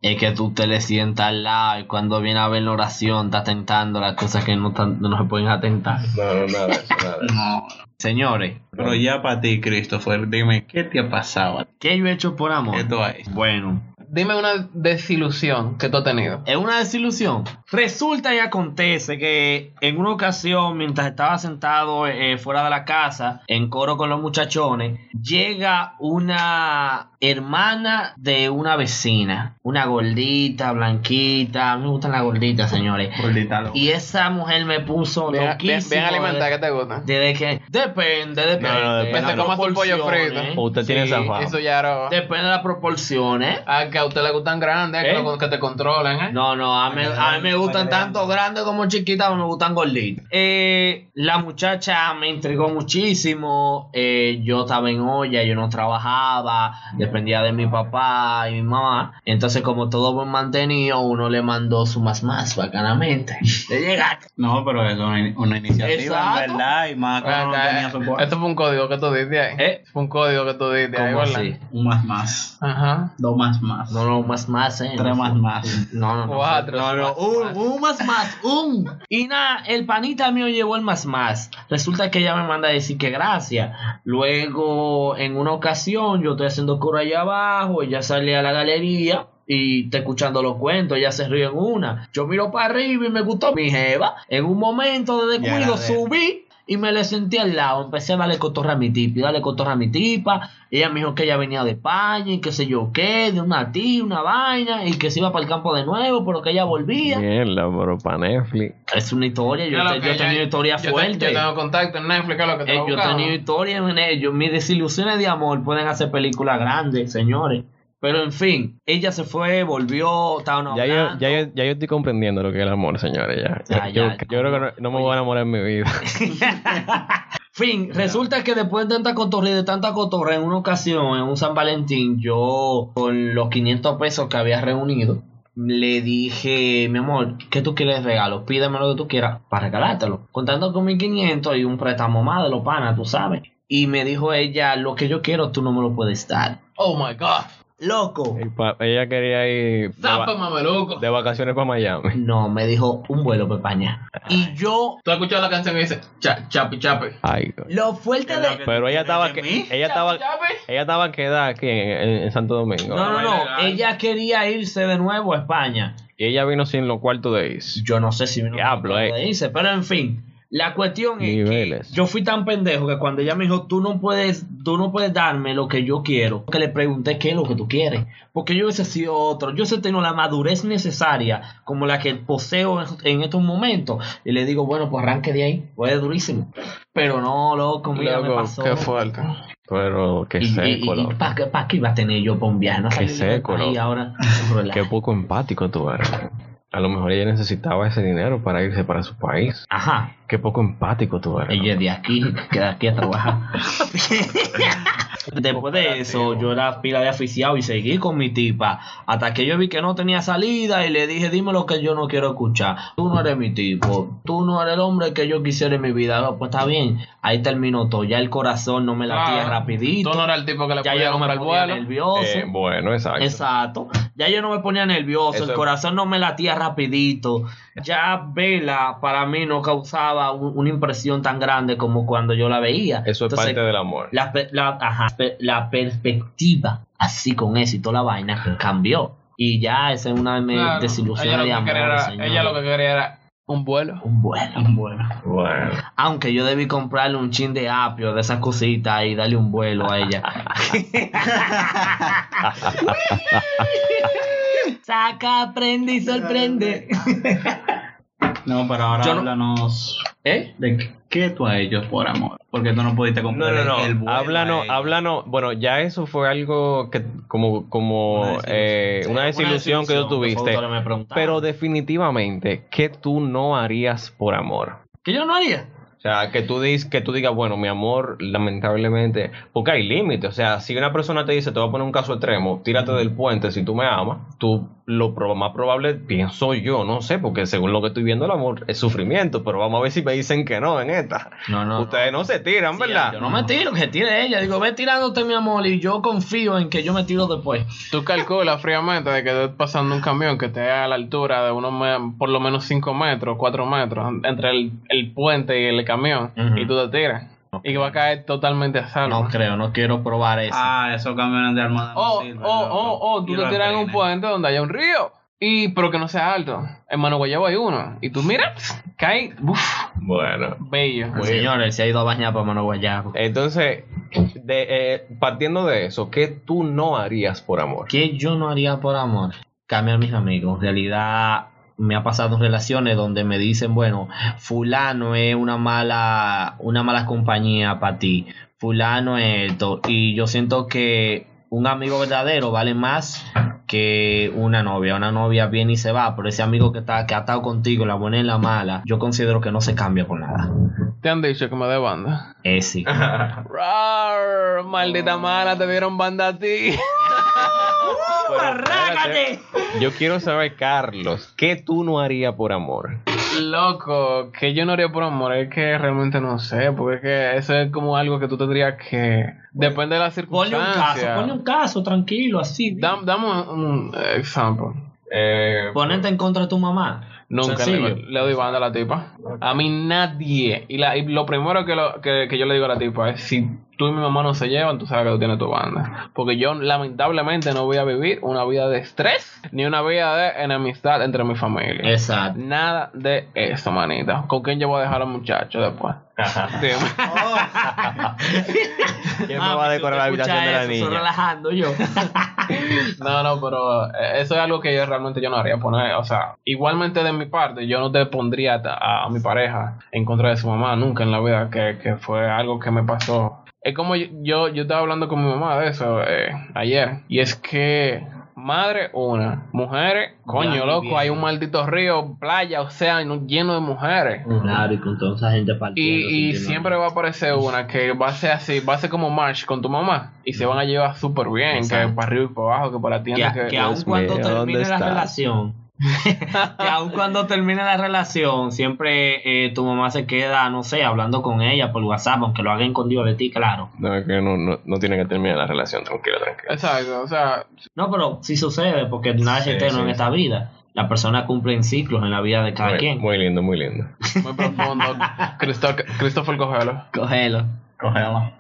Es que tú te le sientas al lado y cuando viene a ver la oración está tentando las cosas que no, están- no se pueden atentar. No, no, nada nada. No. Señores, Pero ya para ti, Christopher, dime, ¿qué te ha pasado? ¿qué yo he hecho por amor? ¿Qué tú? Bueno, Dime una desilusión que tú has tenido. es una desilusión. Resulta y acontece que en una ocasión, mientras estaba sentado eh, fuera de la casa, en coro con los muchachones, llega una hermana de una vecina, una gordita, blanquita, a mí me gustan las gorditas, señores. Gordita, loco. Y esa mujer me puso Bien, bien, loquísimo. bien alimentada, de- ¿qué te gusta? Desde que depende, depende. No, no, depende. De su pollo proporciones. frito. Usted tiene esa fama. Eso ya era. Depende de las proporciones. Ah, que a usted le gustan grandes, que, ¿Eh? que te controlen, ¿eh? No, no, a mí, a mí me gustan tanto grandes como chiquitas, a mí me gustan gorditas. Eh, la muchacha me intrigó muchísimo. eh, yo estaba en olla, yo no trabajaba, dependía de mi papá y mi mamá. Entonces, como todo buen mantenido, uno le mandó su más más bacanamente. Le llegaste. No, pero es una, una iniciativa, Exacto. en verdad, y más cuando no Acá, tenía eh, soporte. Esto fue un código que tú diste ahí. ¿Eh? Fue un código que tú diste. Un más más. Ajá. Dos más más. No, no, más más, eh. Tres más más. No, no, no. Cuatro. No, no, más. un más más, un. Y nada, el panita mío llevó el más más. Resulta que ella me manda a decir que gracias. Luego, en una ocasión, yo estoy haciendo allá abajo, ella sale a la galería y está escuchando los cuentos, ella se ríe en una. Yo miro para arriba y me gustó mi jeva. En un momento de Ya descuido subí y me le senté al lado. Empecé a darle cotorra a mi tipa y darle cotorra a mi tipa. Ella me dijo que ella venía de España y que sé yo qué, de una tía, una vaina, y que se iba para el campo de nuevo, pero que ella volvía. Mierda, pero para Netflix. Es una historia, yo, Claro te- yo he ya- tenido historia yo te- fuerte. Yo tengo contacto en Netflix, que es lo que te Eh, yo he tenido historia en ellos. Mis desilusiones de amor pueden hacer películas grandes, señores. Pero en fin, ella se fue, volvió, estaban Ya yo, ya, yo, ya yo estoy comprendiendo lo que es el amor, señores. Ya. Ya, yo, ya, yo creo que no, no me voy a enamorar en mi vida. Fin, resulta que después de tanta cotorra y de tanta cotorra, en una ocasión, en un San Valentín, yo con los 500 pesos que había reunido, le dije, mi amor, ¿qué tú quieres de regalo? Pídeme lo que tú quieras para regalártelo. Contando con 1500 y un préstamo más de los panas, tú sabes. Y me dijo ella, lo que yo quiero tú no me lo puedes dar. Oh my god. Loco. Y pa- ella quería ir de, Zapa, vacaciones para Miami. No, me dijo un vuelo para España. Y yo, Tú has escuchado la canción que dice cha, chapi chapi. Ay, lo fuerte ¿Qué es de... pero ella estaba, ¿De que, ella estaba, ella estaba quedada aquí en, en- en Santo Domingo. No, no, no. Ella quería irse de nuevo a España. Y ella vino sin los cuartos de irse. Yo no sé si vino Diablo, eh. de irse, pero en fin. La cuestión es Niveles. que yo fui tan pendejo que cuando ella me dijo, tú no puedes, tú no puedes darme lo que yo quiero, que le pregunté qué es lo que tú quieres. Porque yo hubiese sido otro, yo hubiese tenido la madurez necesaria como la que poseo en, en estos momentos. Y le digo, bueno, pues arranque de ahí, fue durísimo. Pero no, loco, mira, me Loco, pasó. qué fuerte. Pero qué y, seco, loco. ¿para qué, pa' qué iba a tener yo para un viaje? No Qué seco, loco. ahora. Qué poco empático tú eres. A lo mejor ella necesitaba ese dinero para irse para su país. Ajá, Qué poco empático tú eres. Ella es de aquí, que de aquí a trabajar. Después de eso, yo era pila de aficiado y seguí con mi tipa. Hasta que yo vi que no tenía salida y le dije, dime lo que yo no quiero escuchar. Tú no eres mi tipo. Tú no eres el hombre que yo quisiera en mi vida. No, pues está bien. Ahí terminó todo. Ya el corazón no me latía Ah, rapidito. Tú no eras el tipo que le ya podía yo no me el vuelo. nervioso. Eh, bueno, exacto. Exacto. Ya yo no me ponía nervioso, Eso el es- corazón no me latía rapidito. Ya Vela para mí no causaba un- una impresión tan grande como cuando yo la veía. Eso es Entonces, parte del amor. la, pe- la- ajá, pe- la perspectiva, así con eso y toda la vaina, cambió. Y ya esa es una de mis Claro, desilusiones de amor. era- señor. ella lo que quería era un vuelo. Un vuelo. Un vuelo. Bueno. Aunque yo debí comprarle un chin de apio de esas cositas y darle un vuelo a ella. Saca, prende y sorprende. No, pero ahora Yo no- háblanos ¿Eh? de qué- qué tú a ellos por amor. Porque tú no pudiste No, comprar no, no. el vuelo. Háblanos, a ellos. háblanos. Bueno, ya eso fue algo que como, como Una eh, desilusión. una desilusión que tú tuviste. Pero definitivamente, ¿qué tú no harías por amor? que yo no haría. O sea, que tú, dis, que tú digas, bueno, mi amor, lamentablemente, porque hay límites. O sea, si una persona te dice, te voy a poner un caso extremo, tírate del puente si tú me amas, tú lo más probable, pienso yo, no sé, porque según lo que estoy viendo, el amor es sufrimiento, pero vamos a ver si me dicen que no en esta. No, no. Ustedes no, se tiran, Sí, ¿verdad? Yo no me tiro, que se tire ella. Digo, ve tirándote, mi amor, y yo confío en que yo me tiro después. Tú calculas fríamente de que estés pasando un camión que esté a la altura de unos por lo menos 5 metros, 4 metros, entre el, el puente y el camión, y tú te tiras. Y que va a caer totalmente a salvo. No creo, no quiero probar eso. Ah, esos camiones de armada. no O, sirven, o, loco. o, o, tú te tiras en un puente donde haya un río. Y, pero que no sea alto. En Mano Guayabo hay uno. Y tú miras, cae, uff, Bueno. bello. El señor, él se ha ido a bañar para Mano Guayabo. Entonces, de, eh, partiendo de eso, ¿qué tú no harías por amor? ¿Qué yo no haría por amor? Cambiar a mis amigos. En realidad, me ha pasado en relaciones donde me dicen, bueno, fulano es una mala, una mala compañía para ti. Fulano es esto. Y yo siento que un amigo verdadero vale más que una novia. Una novia viene y se va, pero ese amigo que está, que ha estado contigo, la buena y la mala, yo considero que no se cambia por nada. Te han dicho que me dé banda. Es sí. Rar, maldita mala, te dieron banda a ti. Yo quiero saber, Carlos, ¿qué tú no harías por amor? Loco, que yo no haría por amor, es que realmente no sé, porque es que eso es como algo que tú tendrías que... Depende de las Ponle un caso, circunstancias. ponle un caso, tranquilo, así. Dam- Dame un, un ejemplo. Eh, Ponerte en contra de tu mamá. Nunca le doy banda a la tipa. A mí nadie. Y, la, y lo primero que, lo- que, que yo le digo a la tipa es, si tú y mi mamá no se llevan, tú sabes que tú tienes tu banda. Porque yo lamentablemente no voy a vivir una vida de estrés ni una vida de enemistad entre mi familia. Exacto. Nada de eso, manita. ¿Con quién yo voy a dejar a los muchachos después? Dime. ¿Quién Ah, me va a decorar la habitación de la Estoy niña? relajando yo. No, no, pero eh, eso es algo que yo realmente yo no haría poner, o sea, igualmente de mi parte, yo no te pondría a, a mi pareja en contra de su mamá nunca en la vida, que, que fue algo que me pasó. Es como yo, yo, yo estaba hablando con mi mamá de eso eh, ayer, y es que madre una, mujeres, coño loco, bien. hay un maldito río, playa, océano lleno de mujeres. Claro, y con toda esa gente partiendo. Y, y siempre va a aparecer una que va a ser así, va a ser como March con tu mamá y se van a llevar súper bien, Exacto. que para arriba y para abajo, que para la que, tienda, que, que aun cuando termine ¿dónde la relación, que aun cuando termine la relación, siempre eh, tu mamá se queda, no sé, hablando con ella por WhatsApp, aunque lo haga escondido de ti, claro. No, es que no, no, no tiene que terminar la relación, tranquilo, tranquilo. Exacto, o sea, No, pero sí sucede, porque nada es Sí, eterno sí, en sí. esta vida. La persona cumple en ciclos en la vida de cada Muy, quien. muy lindo, muy lindo. muy profundo. Christo- Christopher Cogelo. Cógelo. Cógelo.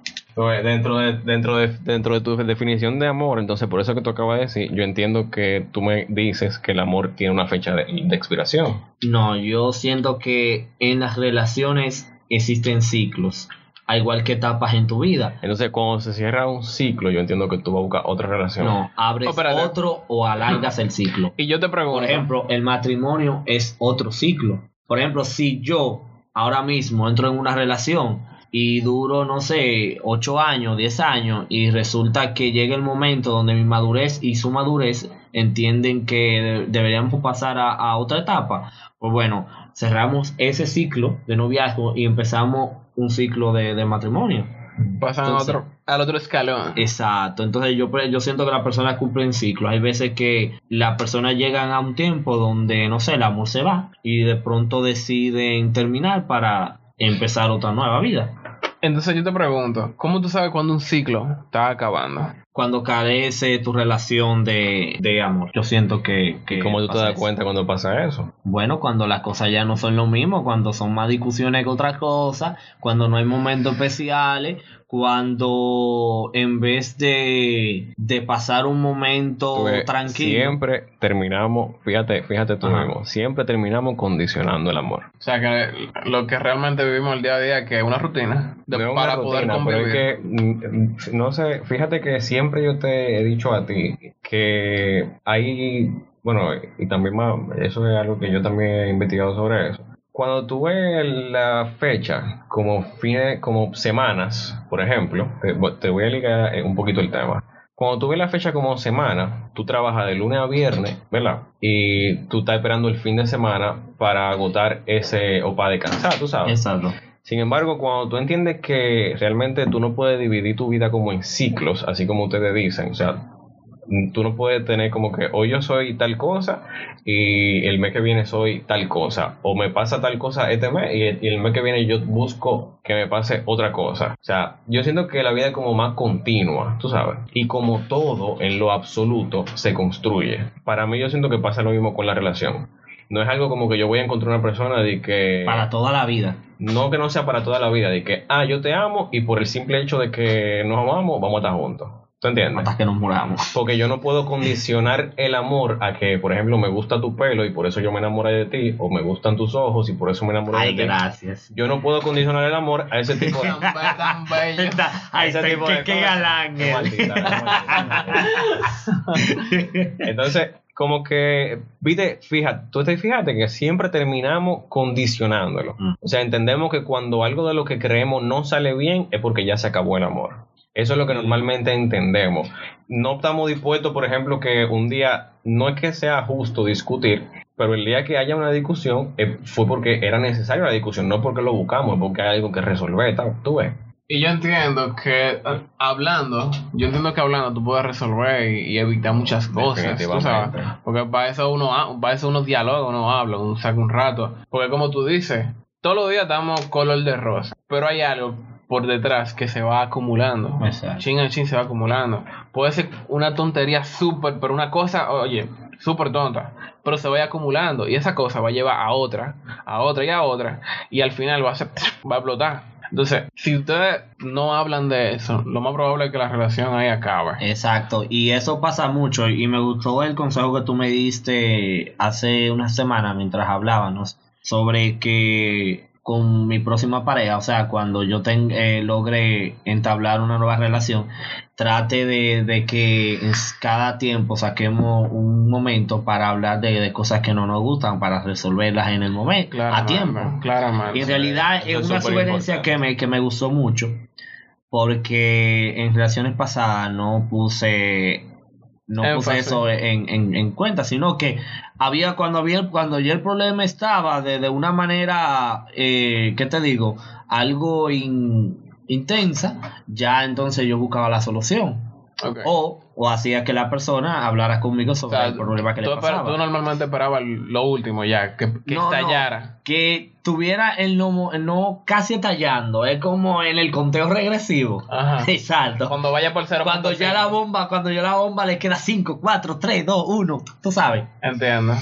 Dentro de, dentro de, dentro de tu definición de amor, entonces por eso que tú acabas de decir, yo entiendo que tú me dices que el amor tiene una fecha de, de expiración. No, yo siento que en las relaciones existen ciclos, al igual que etapas en tu vida. Entonces, cuando se cierra un ciclo, yo entiendo que tú vas a buscar otra relación. No, abres Oh, otro o alargas el ciclo. Y yo te pregunto, Por ejemplo, el matrimonio es otro ciclo. Por ejemplo, si yo ahora mismo entro en una relación y duro, no sé, 8 años, 10 años, y resulta que llega el momento donde mi madurez y su madurez entienden que de- deberíamos pasar a, a otra etapa, pues bueno, cerramos ese ciclo de noviazgo y empezamos un ciclo de, de matrimonio. pasan a otro, al otro escalón. Exacto, entonces yo, pre- yo siento que las personas cumplen ciclos. Hay veces que las personas llegan a un tiempo donde, no sé, el amor se va y de pronto deciden terminar para empezar otra nueva vida. Entonces yo te pregunto, ¿cómo tú sabes cuando un ciclo está acabando? Cuando carece tu relación de, de amor, yo siento que... que ¿Cómo tú te das eso. cuenta cuando pasa eso? Bueno, cuando las cosas ya no son lo mismo, cuando son más discusiones que otras cosas, cuando no hay momentos especiales, cuando en vez de, de pasar un momento ves, tranquilo... Siempre terminamos, fíjate, fíjate tú Ajá. mismo, siempre terminamos condicionando el amor. O sea, que lo que realmente vivimos el día a día que es una rutina de- No es una para poder rutina, pero convivir. es que, no sé, fíjate que siempre yo te he dicho a ti que hay, bueno, y también más, eso es algo que yo también he investigado sobre eso. Cuando tú ves la fecha como fines, como semanas, por ejemplo, te, voy a ligar eh, un poquito el tema. Cuando tú ves la fecha como semana, tú trabajas de lunes a viernes, ¿verdad? Y tú estás esperando el fin de semana para agotar ese, o para descansar, tú sabes. Exacto. Sin embargo, cuando tú entiendes que realmente tú no puedes dividir tu vida como en ciclos, así como ustedes dicen, o sea, tú no puedes tener como que hoy yo soy tal cosa y el mes que viene soy tal cosa, o me pasa tal cosa este mes y el, y el mes que viene yo busco que me pase otra cosa. O sea, yo siento que la vida es como más continua, tú sabes, y como todo en lo absoluto se construye. Para mí yo siento que pasa lo mismo con la relación. No es algo como que yo voy a encontrar una persona de que... Para toda la vida. No que no sea para toda la vida, de que, ah, yo te amo y por el simple hecho de que nos amamos, vamos a estar juntos. ¿Tú entiendes? Hasta que nos muramos. Porque yo no puedo condicionar el amor a que, por ejemplo, me gusta tu pelo y por eso yo me enamoré de ti, o me gustan tus ojos y por eso me enamoré Ay, de ti. gracias. Yo no puedo condicionar el amor a ese tipo de... Tan be- tan bello. Ay, ese qué, tipo de qué- galán. Entonces, como que, viste, fíjate, tú te fíjate que siempre terminamos condicionándolo. Mm. O sea, entendemos que cuando algo de lo que creemos no sale bien es porque ya se acabó el amor. Eso es lo que normalmente entendemos. No estamos dispuestos, por ejemplo, que un día no es que sea justo discutir, pero el día que haya una discusión eh, fue porque era necesaria la discusión, no porque lo buscamos, porque hay algo que resolver. ¿Tú ves? Y yo entiendo que eh, hablando, yo entiendo que hablando tú puedes resolver y, y evitar muchas cosas, tú sabes. Definitivamente. Porque para eso uno, para eso uno dialoga, uno habla, uno saca un rato. Porque como tú dices, todos los días estamos color de rosa, pero hay algo por detrás que se va acumulando. Exacto. Chin a chin se va acumulando. Puede ser una tontería súper, pero una cosa, oye, súper tonta, pero se va acumulando y esa cosa va a llevar a otra, a otra y a otra y al final va a, ser, va a explotar. Entonces, si ustedes no hablan de eso, lo más probable es que la relación ahí acabe. Exacto, y eso pasa mucho y me gustó el consejo que tú me diste hace una semana mientras hablábamos sobre que con mi próxima pareja, o sea, cuando yo ten, eh, logre entablar una nueva relación, trate de, de, que cada tiempo saquemos un momento para hablar de, de, cosas que no nos gustan, para resolverlas en el momento, Claramente, a tiempo. Claramente. Y en realidad es una sugerencia importante. que me, que me gustó mucho, porque en relaciones pasadas no puse no puse eso en, en, en cuenta, sino que había cuando había cuando ya el problema estaba de, de una manera, eh, ¿qué te digo? Algo in- intensa, ya entonces yo buscaba la solución. O, o hacía que la persona hablara conmigo O sobre sea, el problema que le pasaba. tú normalmente esperabas lo último ya, que, que No, no. estallara. que tuviera el no, no casi estallando, es como en el conteo regresivo. Ajá. Exacto. Cuando vaya por cero. Cuando ya la bomba, cuando ya la bomba le queda 5, 4, 3, 2, 1, tú sabes. Entiendo.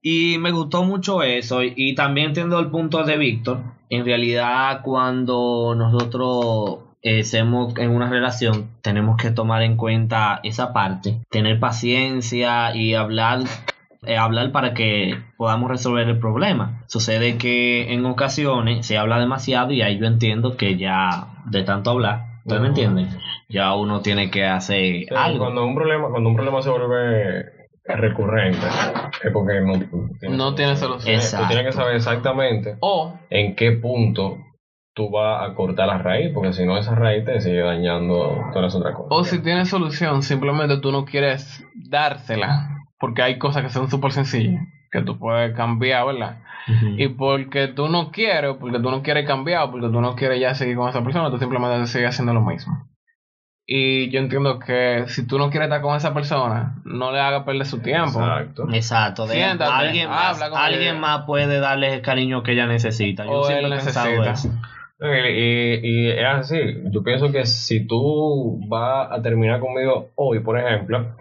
Y me gustó mucho eso y, y también entiendo el punto de Víctor. En realidad cuando nosotros estemos en una relación tenemos que tomar en cuenta esa parte, tener paciencia y hablar eh, hablar para que podamos resolver el problema. Sucede que en ocasiones se habla demasiado y ahí yo entiendo que ya de tanto hablar, ¿ustedes me entienden? Ya uno tiene que hacer Sí, algo. Cuando un problema, cuando un problema se vuelve recurrente, es porque no, No tiene solución. Tú tienes que saber exactamente O, en qué punto tú vas a cortar la raíz, porque si no esa raíz te sigue dañando todas las otras cosas. o si tiene solución, simplemente tú no quieres dársela. Porque hay cosas que son súper sencillas. Que tú puedes cambiar, ¿verdad? Y porque tú no quieres, porque tú no quieres cambiar, porque tú no quieres ya seguir con esa persona, tú simplemente sigues haciendo lo mismo. Y yo entiendo que si tú no quieres estar con esa persona, no le hagas perder su tiempo. Exacto. Exacto, de Siéntate, alguien más, habla con alguien ella. más puede darle el cariño que ella necesita. Yo O siempre él he pensado necesita. eso. Y, y- es así. Yo pienso que si tú vas a terminar conmigo hoy, por ejemplo,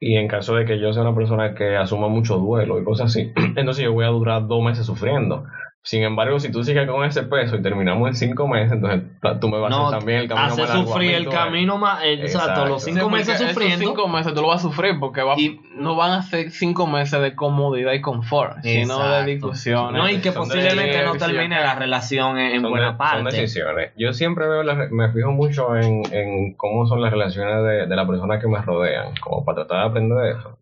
y en caso de que yo sea una persona que asuma mucho duelo y cosas así, entonces yo voy a durar dos meses sufriendo. Sin embargo, si tú sigues con ese peso y terminamos en cinco meses, entonces tú me vas a No, hacer también el camino hace más largo sufrir el camino más, eh, exacto, Exacto. los cinco meses esos sufriendo. cinco meses tú lo vas a sufrir porque va, Y- no van a ser cinco meses de comodidad y confort, sino de discusiones. No, y que posiblemente no termine la relación en, Son buena de- son parte. decisiones. Yo siempre veo, las me fijo mucho en, en cómo son las relaciones de, de las personas que me rodean, como para tratar de aprender de eso.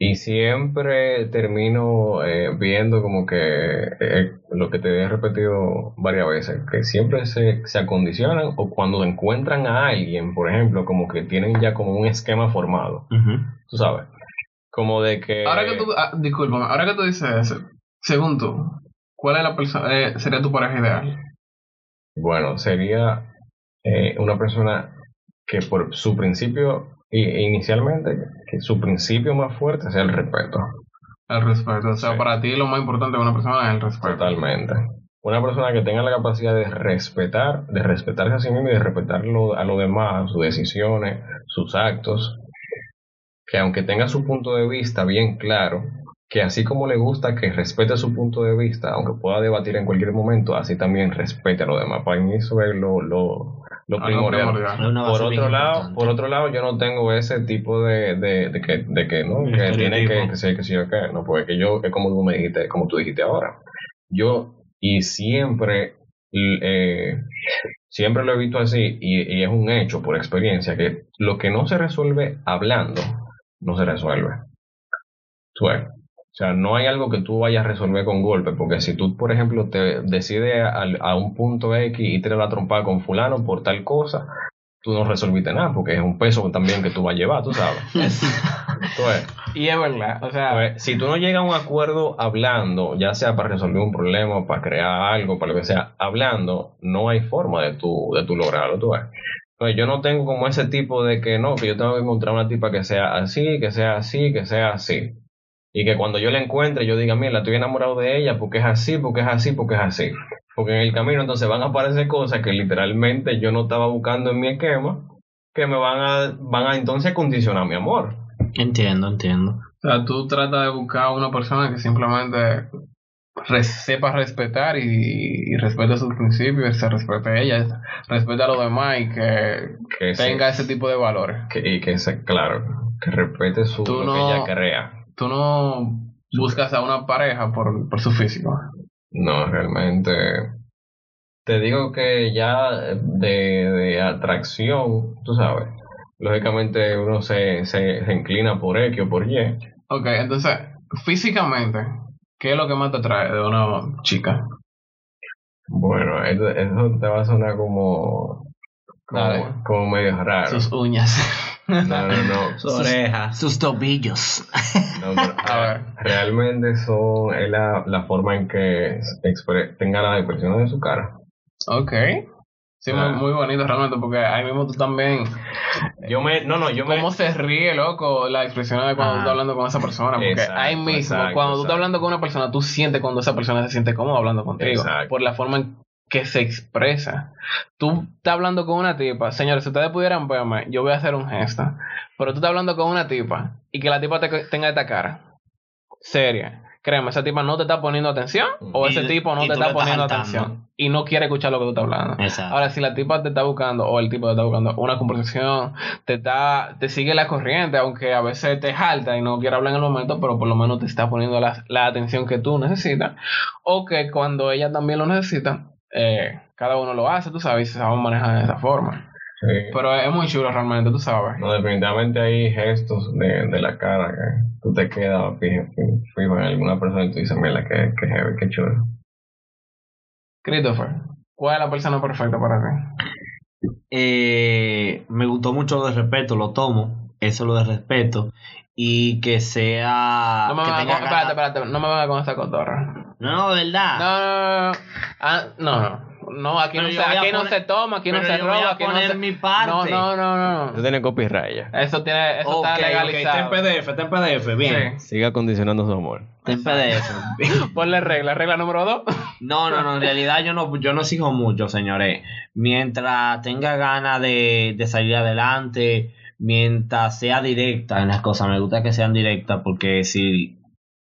Y siempre termino eh, viendo como que eh, lo que te he repetido varias veces, que siempre se, se acondicionan o cuando encuentran a alguien, por ejemplo, como que tienen ya como un esquema formado, tú sabes. Como de que... Ahora que tú, ah, discúlpame, ahora que tú dices eso, según tú, ¿cuál es la persona, eh, sería tu pareja ideal? Bueno, sería eh, una persona que por su principio, inicialmente, que su principio más fuerte sea el respeto. El respeto. O sea, Sí. para ti lo más importante de una persona es el respeto. Totalmente. Una persona que tenga la capacidad de respetar, de respetarse a sí mismo y de respetar lo- a los demás, sus decisiones, sus actos, que aunque tenga su punto de vista bien claro, que así como le gusta que respete su punto de vista, aunque pueda debatir en cualquier momento, así también respete a los demás. Para mí eso es lo, lo, lo Ah, no, primordial. Por otro lado, importante. por otro lado, yo no tengo ese tipo de, de, de que, de que no, que tiene que, que ser que sí o que no, porque yo es como tú me dijiste, como tú dijiste ahora. Yo y siempre eh, siempre lo he visto así y, y es un hecho por experiencia que lo que no se resuelve hablando no se resuelve. Tú ves. O sea, no hay algo que tú vayas a resolver con golpe, porque si tú, por ejemplo, te decides a, un punto X y te la trompada con fulano por tal cosa, tú no resolviste nada, porque es un peso también que tú vas a llevar, tú sabes. Ves. Y es verdad, o sea, Pues, si tú no llegas a un acuerdo hablando, ya sea para resolver un problema, para crear algo, para lo que sea, hablando, no hay forma de tú, de tú lograrlo, tú ves. Pues yo no tengo como ese tipo de que no, que yo tengo que encontrar una tipa que sea así, que sea así, que sea así. Y que cuando yo la encuentre, yo diga, mira, estoy enamorado de ella porque es así, porque es así, porque es así. Porque en el camino entonces van a aparecer cosas que literalmente yo no estaba buscando en mi esquema, que me van a, van a entonces condicionar mi amor. Entiendo, entiendo. O sea, tú tratas de buscar a una persona que simplemente res- sepa respetar y, y respete sus principios, se respete a ella, respete a los demás y que Que se- tenga ese tipo de valores. que, y que se, claro, que respete su, Tú lo que no- ella crea. Tú no buscas a una pareja por, por su físico. No, realmente. Te digo que ya de, de atracción, tú sabes, lógicamente uno se, se, se inclina por X o por Y. Ok, entonces, físicamente, ¿qué es lo que más te atrae de una chica? Bueno, eso, eso te va a sonar como, Dale. como, como medio raro. Sus uñas. No, no, no. Sus orejas. Sus tobillos. no, pero A ver. Realmente son, es la, la forma en que expre- tenga las expresiones de su cara. ok. Sí, Ah. muy, muy bonito realmente, porque ahí mismo tú también. Yo me, no, no, yo me, ¿Cómo se ríe, loco? La expresión de cuando Ah. tú estás hablando con esa persona. Porque Exacto, ahí mismo, exacto, cuando tú estás exacto. hablando con una persona, tú sientes cuando esa persona se siente cómoda hablando contigo. Exacto. Por la forma en que se expresa. Tú estás hablando con una tipa. Señores, si ustedes pudieran verme, yo voy a hacer un gesto. Pero tú estás hablando con una tipa y que la tipa te, tenga esta cara. Seria. Créeme, esa tipa no te está poniendo atención o Y- ese tipo no te está poniendo saltando. atención y no quiere escuchar lo que tú estás hablando. Exacto. Ahora, si la tipa te está buscando o el tipo te está buscando una conversación, te está, te sigue la corriente, aunque a veces te jalta y no quiere hablar en el momento, pero por lo menos te está poniendo la, la atención que tú necesitas, o que cuando ella también lo necesita, eh, cada uno lo hace, tú sabes, y se sabe manejar de esa forma. Sí. Pero es muy chulo realmente, tú sabes. No, definitivamente hay gestos de, de la cara que tú te quedas fijo, fijo en alguna persona y tú dices, mira, qué, qué heavy, qué chulo. Christopher, ¿cuál es la persona perfecta para ti? Eh, me gustó mucho lo de respeto, lo tomo. Eso lo de respeto. Y que sea. No me que vengas tenga con, espérate, espérate, no me vengas con esa cotorra. No, no, de verdad. No, no, no, no. Ah, no, no. No, aquí, no se, a aquí no se toma, aquí no se yo voy roba, a aquí no poner se... mi parte. No, no, no, Eso no. tiene copyright. Eso, tiene, eso Ok, está legalizado. está en PDF, está en PDF, bien. Sí. Siga condicionando su amor. Está en PDF. Ponle regla, regla número dos. No, no, no, en realidad yo no, yo no exijo mucho, señores. Mientras tenga ganas de, de salir adelante, mientras sea directa en las cosas, me gusta que sean directas porque si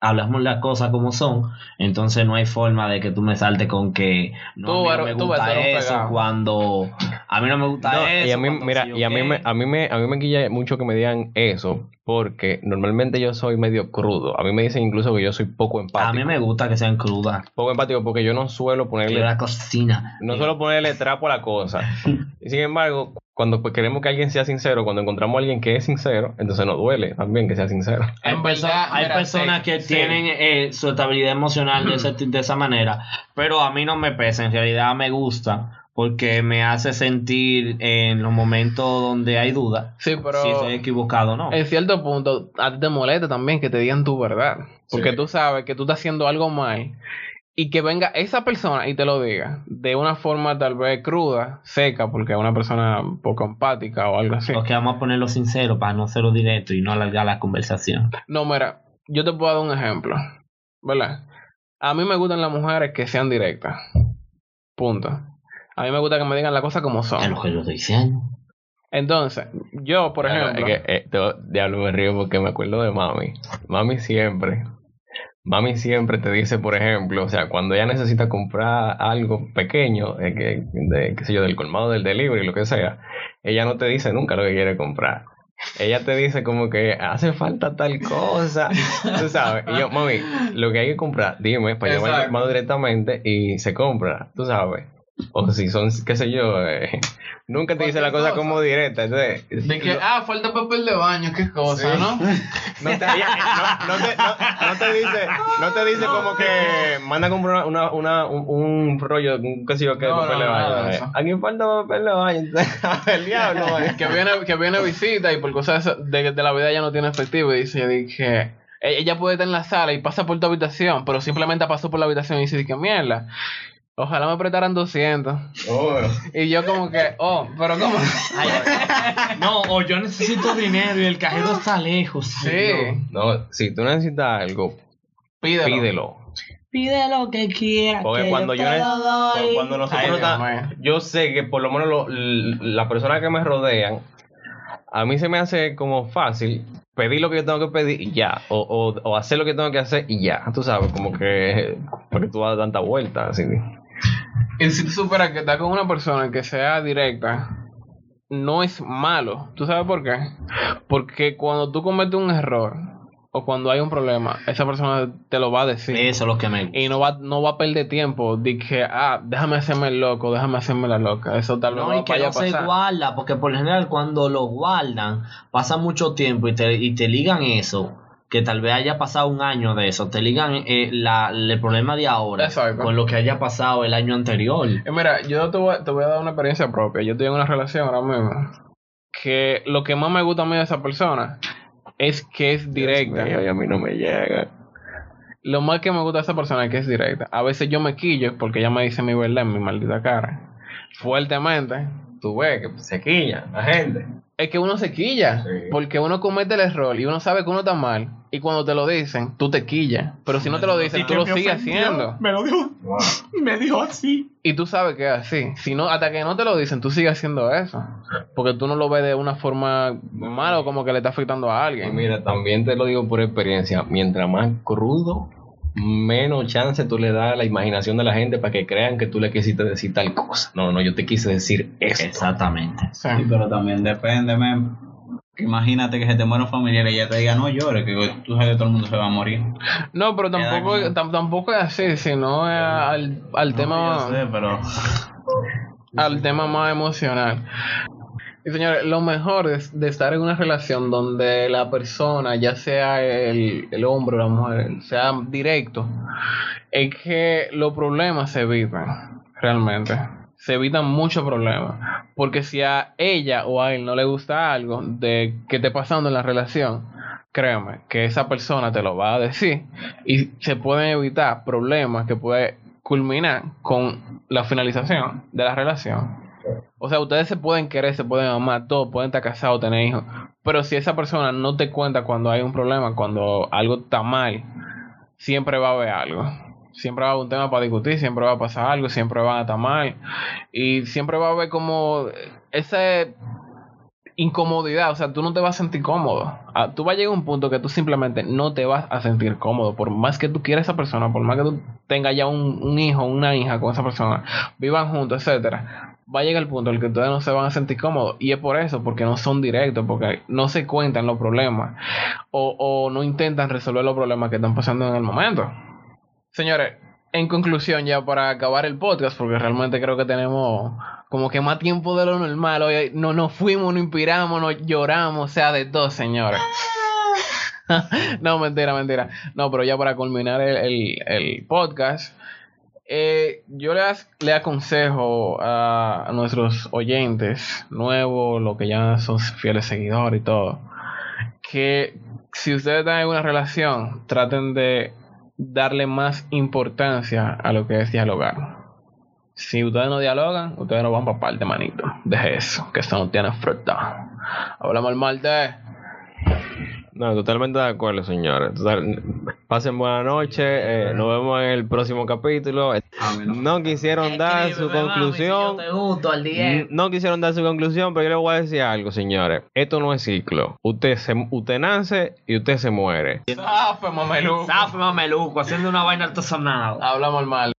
hablamos las cosas como son, entonces no hay forma de que tú me saltes con que no Tú a mí no eres- me gusta eso pegado. cuando a mí no me gusta No, eso. y a mí, mira, y a mí, me, a, mí me, a mí me quilla mucho que me digan eso, porque normalmente yo soy medio crudo. A mí me dicen incluso que yo soy poco empático. a mí me gusta que sean crudas. Poco empático porque yo no suelo ponerle la cocina. no suelo ponerle trapo a la cosa. Y sin embargo, cuando pues, queremos que alguien sea sincero, cuando encontramos a alguien que es sincero, entonces nos duele también que sea sincero. Hay, En perso- verdad, hay mira, personas sí, que sí. tienen eh, su estabilidad emocional de, ese- de esa manera, pero a mí no me pesa, en realidad me gusta porque me hace sentir en los momentos donde hay duda Sí, pero si estoy equivocado o no. en cierto punto a ti te molesta también que te digan tu verdad. Porque Sí. tú sabes que tú estás haciendo algo mal y que venga esa persona y te lo diga de una forma tal vez cruda, seca, porque es una persona poco empática o algo así. Ok, vamos a ponerlo sincero para no hacerlo directo y no alargar la conversación. No, mira, yo te puedo dar un ejemplo, ¿verdad? A mí me gustan las mujeres que sean directas. Punto. A mí me gusta que me digan las cosas como Es son. lo que yo estoy diciendo. Entonces, yo, por ejemplo, es que, eh, te- diablo, me río porque me acuerdo de mami. Mami siempre. Mami siempre te dice, por ejemplo, o sea, cuando ella necesita comprar algo pequeño, eh, que, de, qué sé yo, del colmado del delivery, lo que sea, ella no te dice nunca lo que quiere comprar. Ella te dice como que hace falta tal cosa, tú sabes. Y yo, mami, lo que hay que comprar, dime, para llevar el colmado directamente y se compra, tú sabes. O si son, qué sé yo, eh, nunca te dice la cosa como directa. Entonces, de que, ah, falta papel de baño, qué cosa, Sí. ¿no? no te, no, no te, no, no te dice, no te dice como que manda a comprar una, una, un, un rollo, un qué sé yo qué, de No, papel no, de baño. eh. Aquí falta papel de baño. Entonces, el diablo, eh. que viene, que viene visita y por cosas de, de la vida ya no tiene efectivo y dice, dije, e- ella puede estar en la sala y pasa por tu habitación, pero simplemente pasó por la habitación y dice, que mierda. Ojalá me prestaran 200. Oh, Y yo como que, oh, pero ¿cómo? No, o yo necesito dinero y el cajero está lejos. Sí, No, si tú necesitas algo, pídelo. pídelo. Pide lo que quieras. Porque que cuando yo, te ne- lo doy. cuando nosotros Ay, yo sé que por lo menos lo- l- las personas que me rodean, a mí se me hace como fácil pedir lo que yo tengo que pedir y ya. O, o, o hacer lo que tengo que hacer y ya. Tú sabes, como que. Porque tú das tanta vuelta. Así. Y si tú superas que estás con una persona que sea directa, no es malo. ¿Tú sabes por qué? Porque cuando tú cometes un error o cuando hay un problema, esa persona te lo va a decir. Eso es lo que me. Y no va, no va a perder tiempo de que, ah, déjame hacerme el loco, déjame hacerme la loca. Eso tal vez No, no y que no se guarda, porque por lo general cuando lo guardan, pasa mucho tiempo y te, y te ligan eso, que tal vez haya pasado un año de eso, te ligan eh, la, el problema de ahora Exacto. con lo que haya pasado el año anterior. Eh, mira, yo te voy, te voy a dar una experiencia propia. Yo estoy en una relación ahora mismo que lo que más me gusta a mí de esa persona es que es directa. Dios mío, y a mí no me llega. Lo más que me gusta de esa persona es que es directa. A veces yo me quillo porque ella me dice mi verdad en mi maldita cara. Fuertemente. Tú ves que se quilla la gente. Es que uno se quilla. Sí. Porque uno comete el error y uno sabe que uno está mal. Y cuando te lo dicen, tú te quillas. Pero si no te lo dicen, tú lo sigues haciendo. Me lo dijo, Wow. me dijo así. Y tú sabes que es así. Si no, hasta que no te lo dicen, tú sigues haciendo eso. Porque tú no lo ves de una forma mala o como que le está afectando a Y alguien. mira, también te lo digo por experiencia. Mientras más crudo, menos chance tú le das a la imaginación de la gente para que crean que tú le quisiste decir tal cosa. No, no, yo te quise decir esto. Exactamente. Sí. Pero también depende, men. Imagínate que se te muere un familiar y ella te diga, no llores, que tú sabes que todo el mundo se va a morir. No, pero tampoco, tampoco es así, sino es al, al tema... No, yo sé, pero al tema más emocional. Y señores, lo mejor de, estar en una relación donde la persona, ya sea el, el hombre o la mujer, sea directo, es que los problemas se evitan, realmente. Se evitan muchos problemas. Porque si a ella o a él no le gusta algo de que esté pasando en la relación, créeme que esa persona te lo va a decir y se pueden evitar problemas que puede culminar con la finalización de la relación. O sea, ustedes se pueden querer, se pueden amar, todos pueden estar casados, tener hijos, pero si esa persona no te cuenta cuando hay un problema, cuando algo está mal, siempre va a haber algo. Siempre va a haber un tema para discutir, siempre va a pasar algo, siempre van a estar mal. Y siempre va a haber como esa incomodidad, o sea, tú no te vas a sentir cómodo. Ah, Tú vas a llegar a un punto que tú simplemente no te vas a sentir cómodo, por más que tú quieras a esa persona, por más que tú tengas ya un, un hijo, una hija con esa persona, vivan juntos, etcétera. Va a llegar el punto en el que ustedes no se van a sentir cómodos. Y es por eso, porque no son directos, porque no se cuentan los problemas. O, o no intentan resolver los problemas que están pasando en el momento. Señores, en conclusión, ya para acabar el podcast, porque realmente creo que tenemos como que más tiempo de lo normal. Hoy no nos fuimos, nos inspiramos, nos lloramos, o sea, de todo, señores. no, mentira, mentira. No, pero ya para culminar el, el- el podcast, eh, yo le, as- le aconsejo a, nuestros oyentes nuevos, los que ya son fieles seguidores y todo, que si ustedes están en una relación, traten de darle más importancia a lo que es dialogar. Si ustedes no dialogan, ustedes no van para parte, manito. Deje eso, que eso no tiene fruta. Hablamos el martes. No, totalmente de acuerdo, señores. Total- pasen buena noche. eh, nos vemos en el próximo capítulo. No quisieron dar su conclusión. te gusto al 10. No quisieron dar su conclusión, pero yo les voy a decir algo, señores. Esto no es ciclo. Usted, se, usted nace y usted se muere. Zafe, mameluco. Zafe mameluco, haciendo una vaina artesanal. Hablamos martes.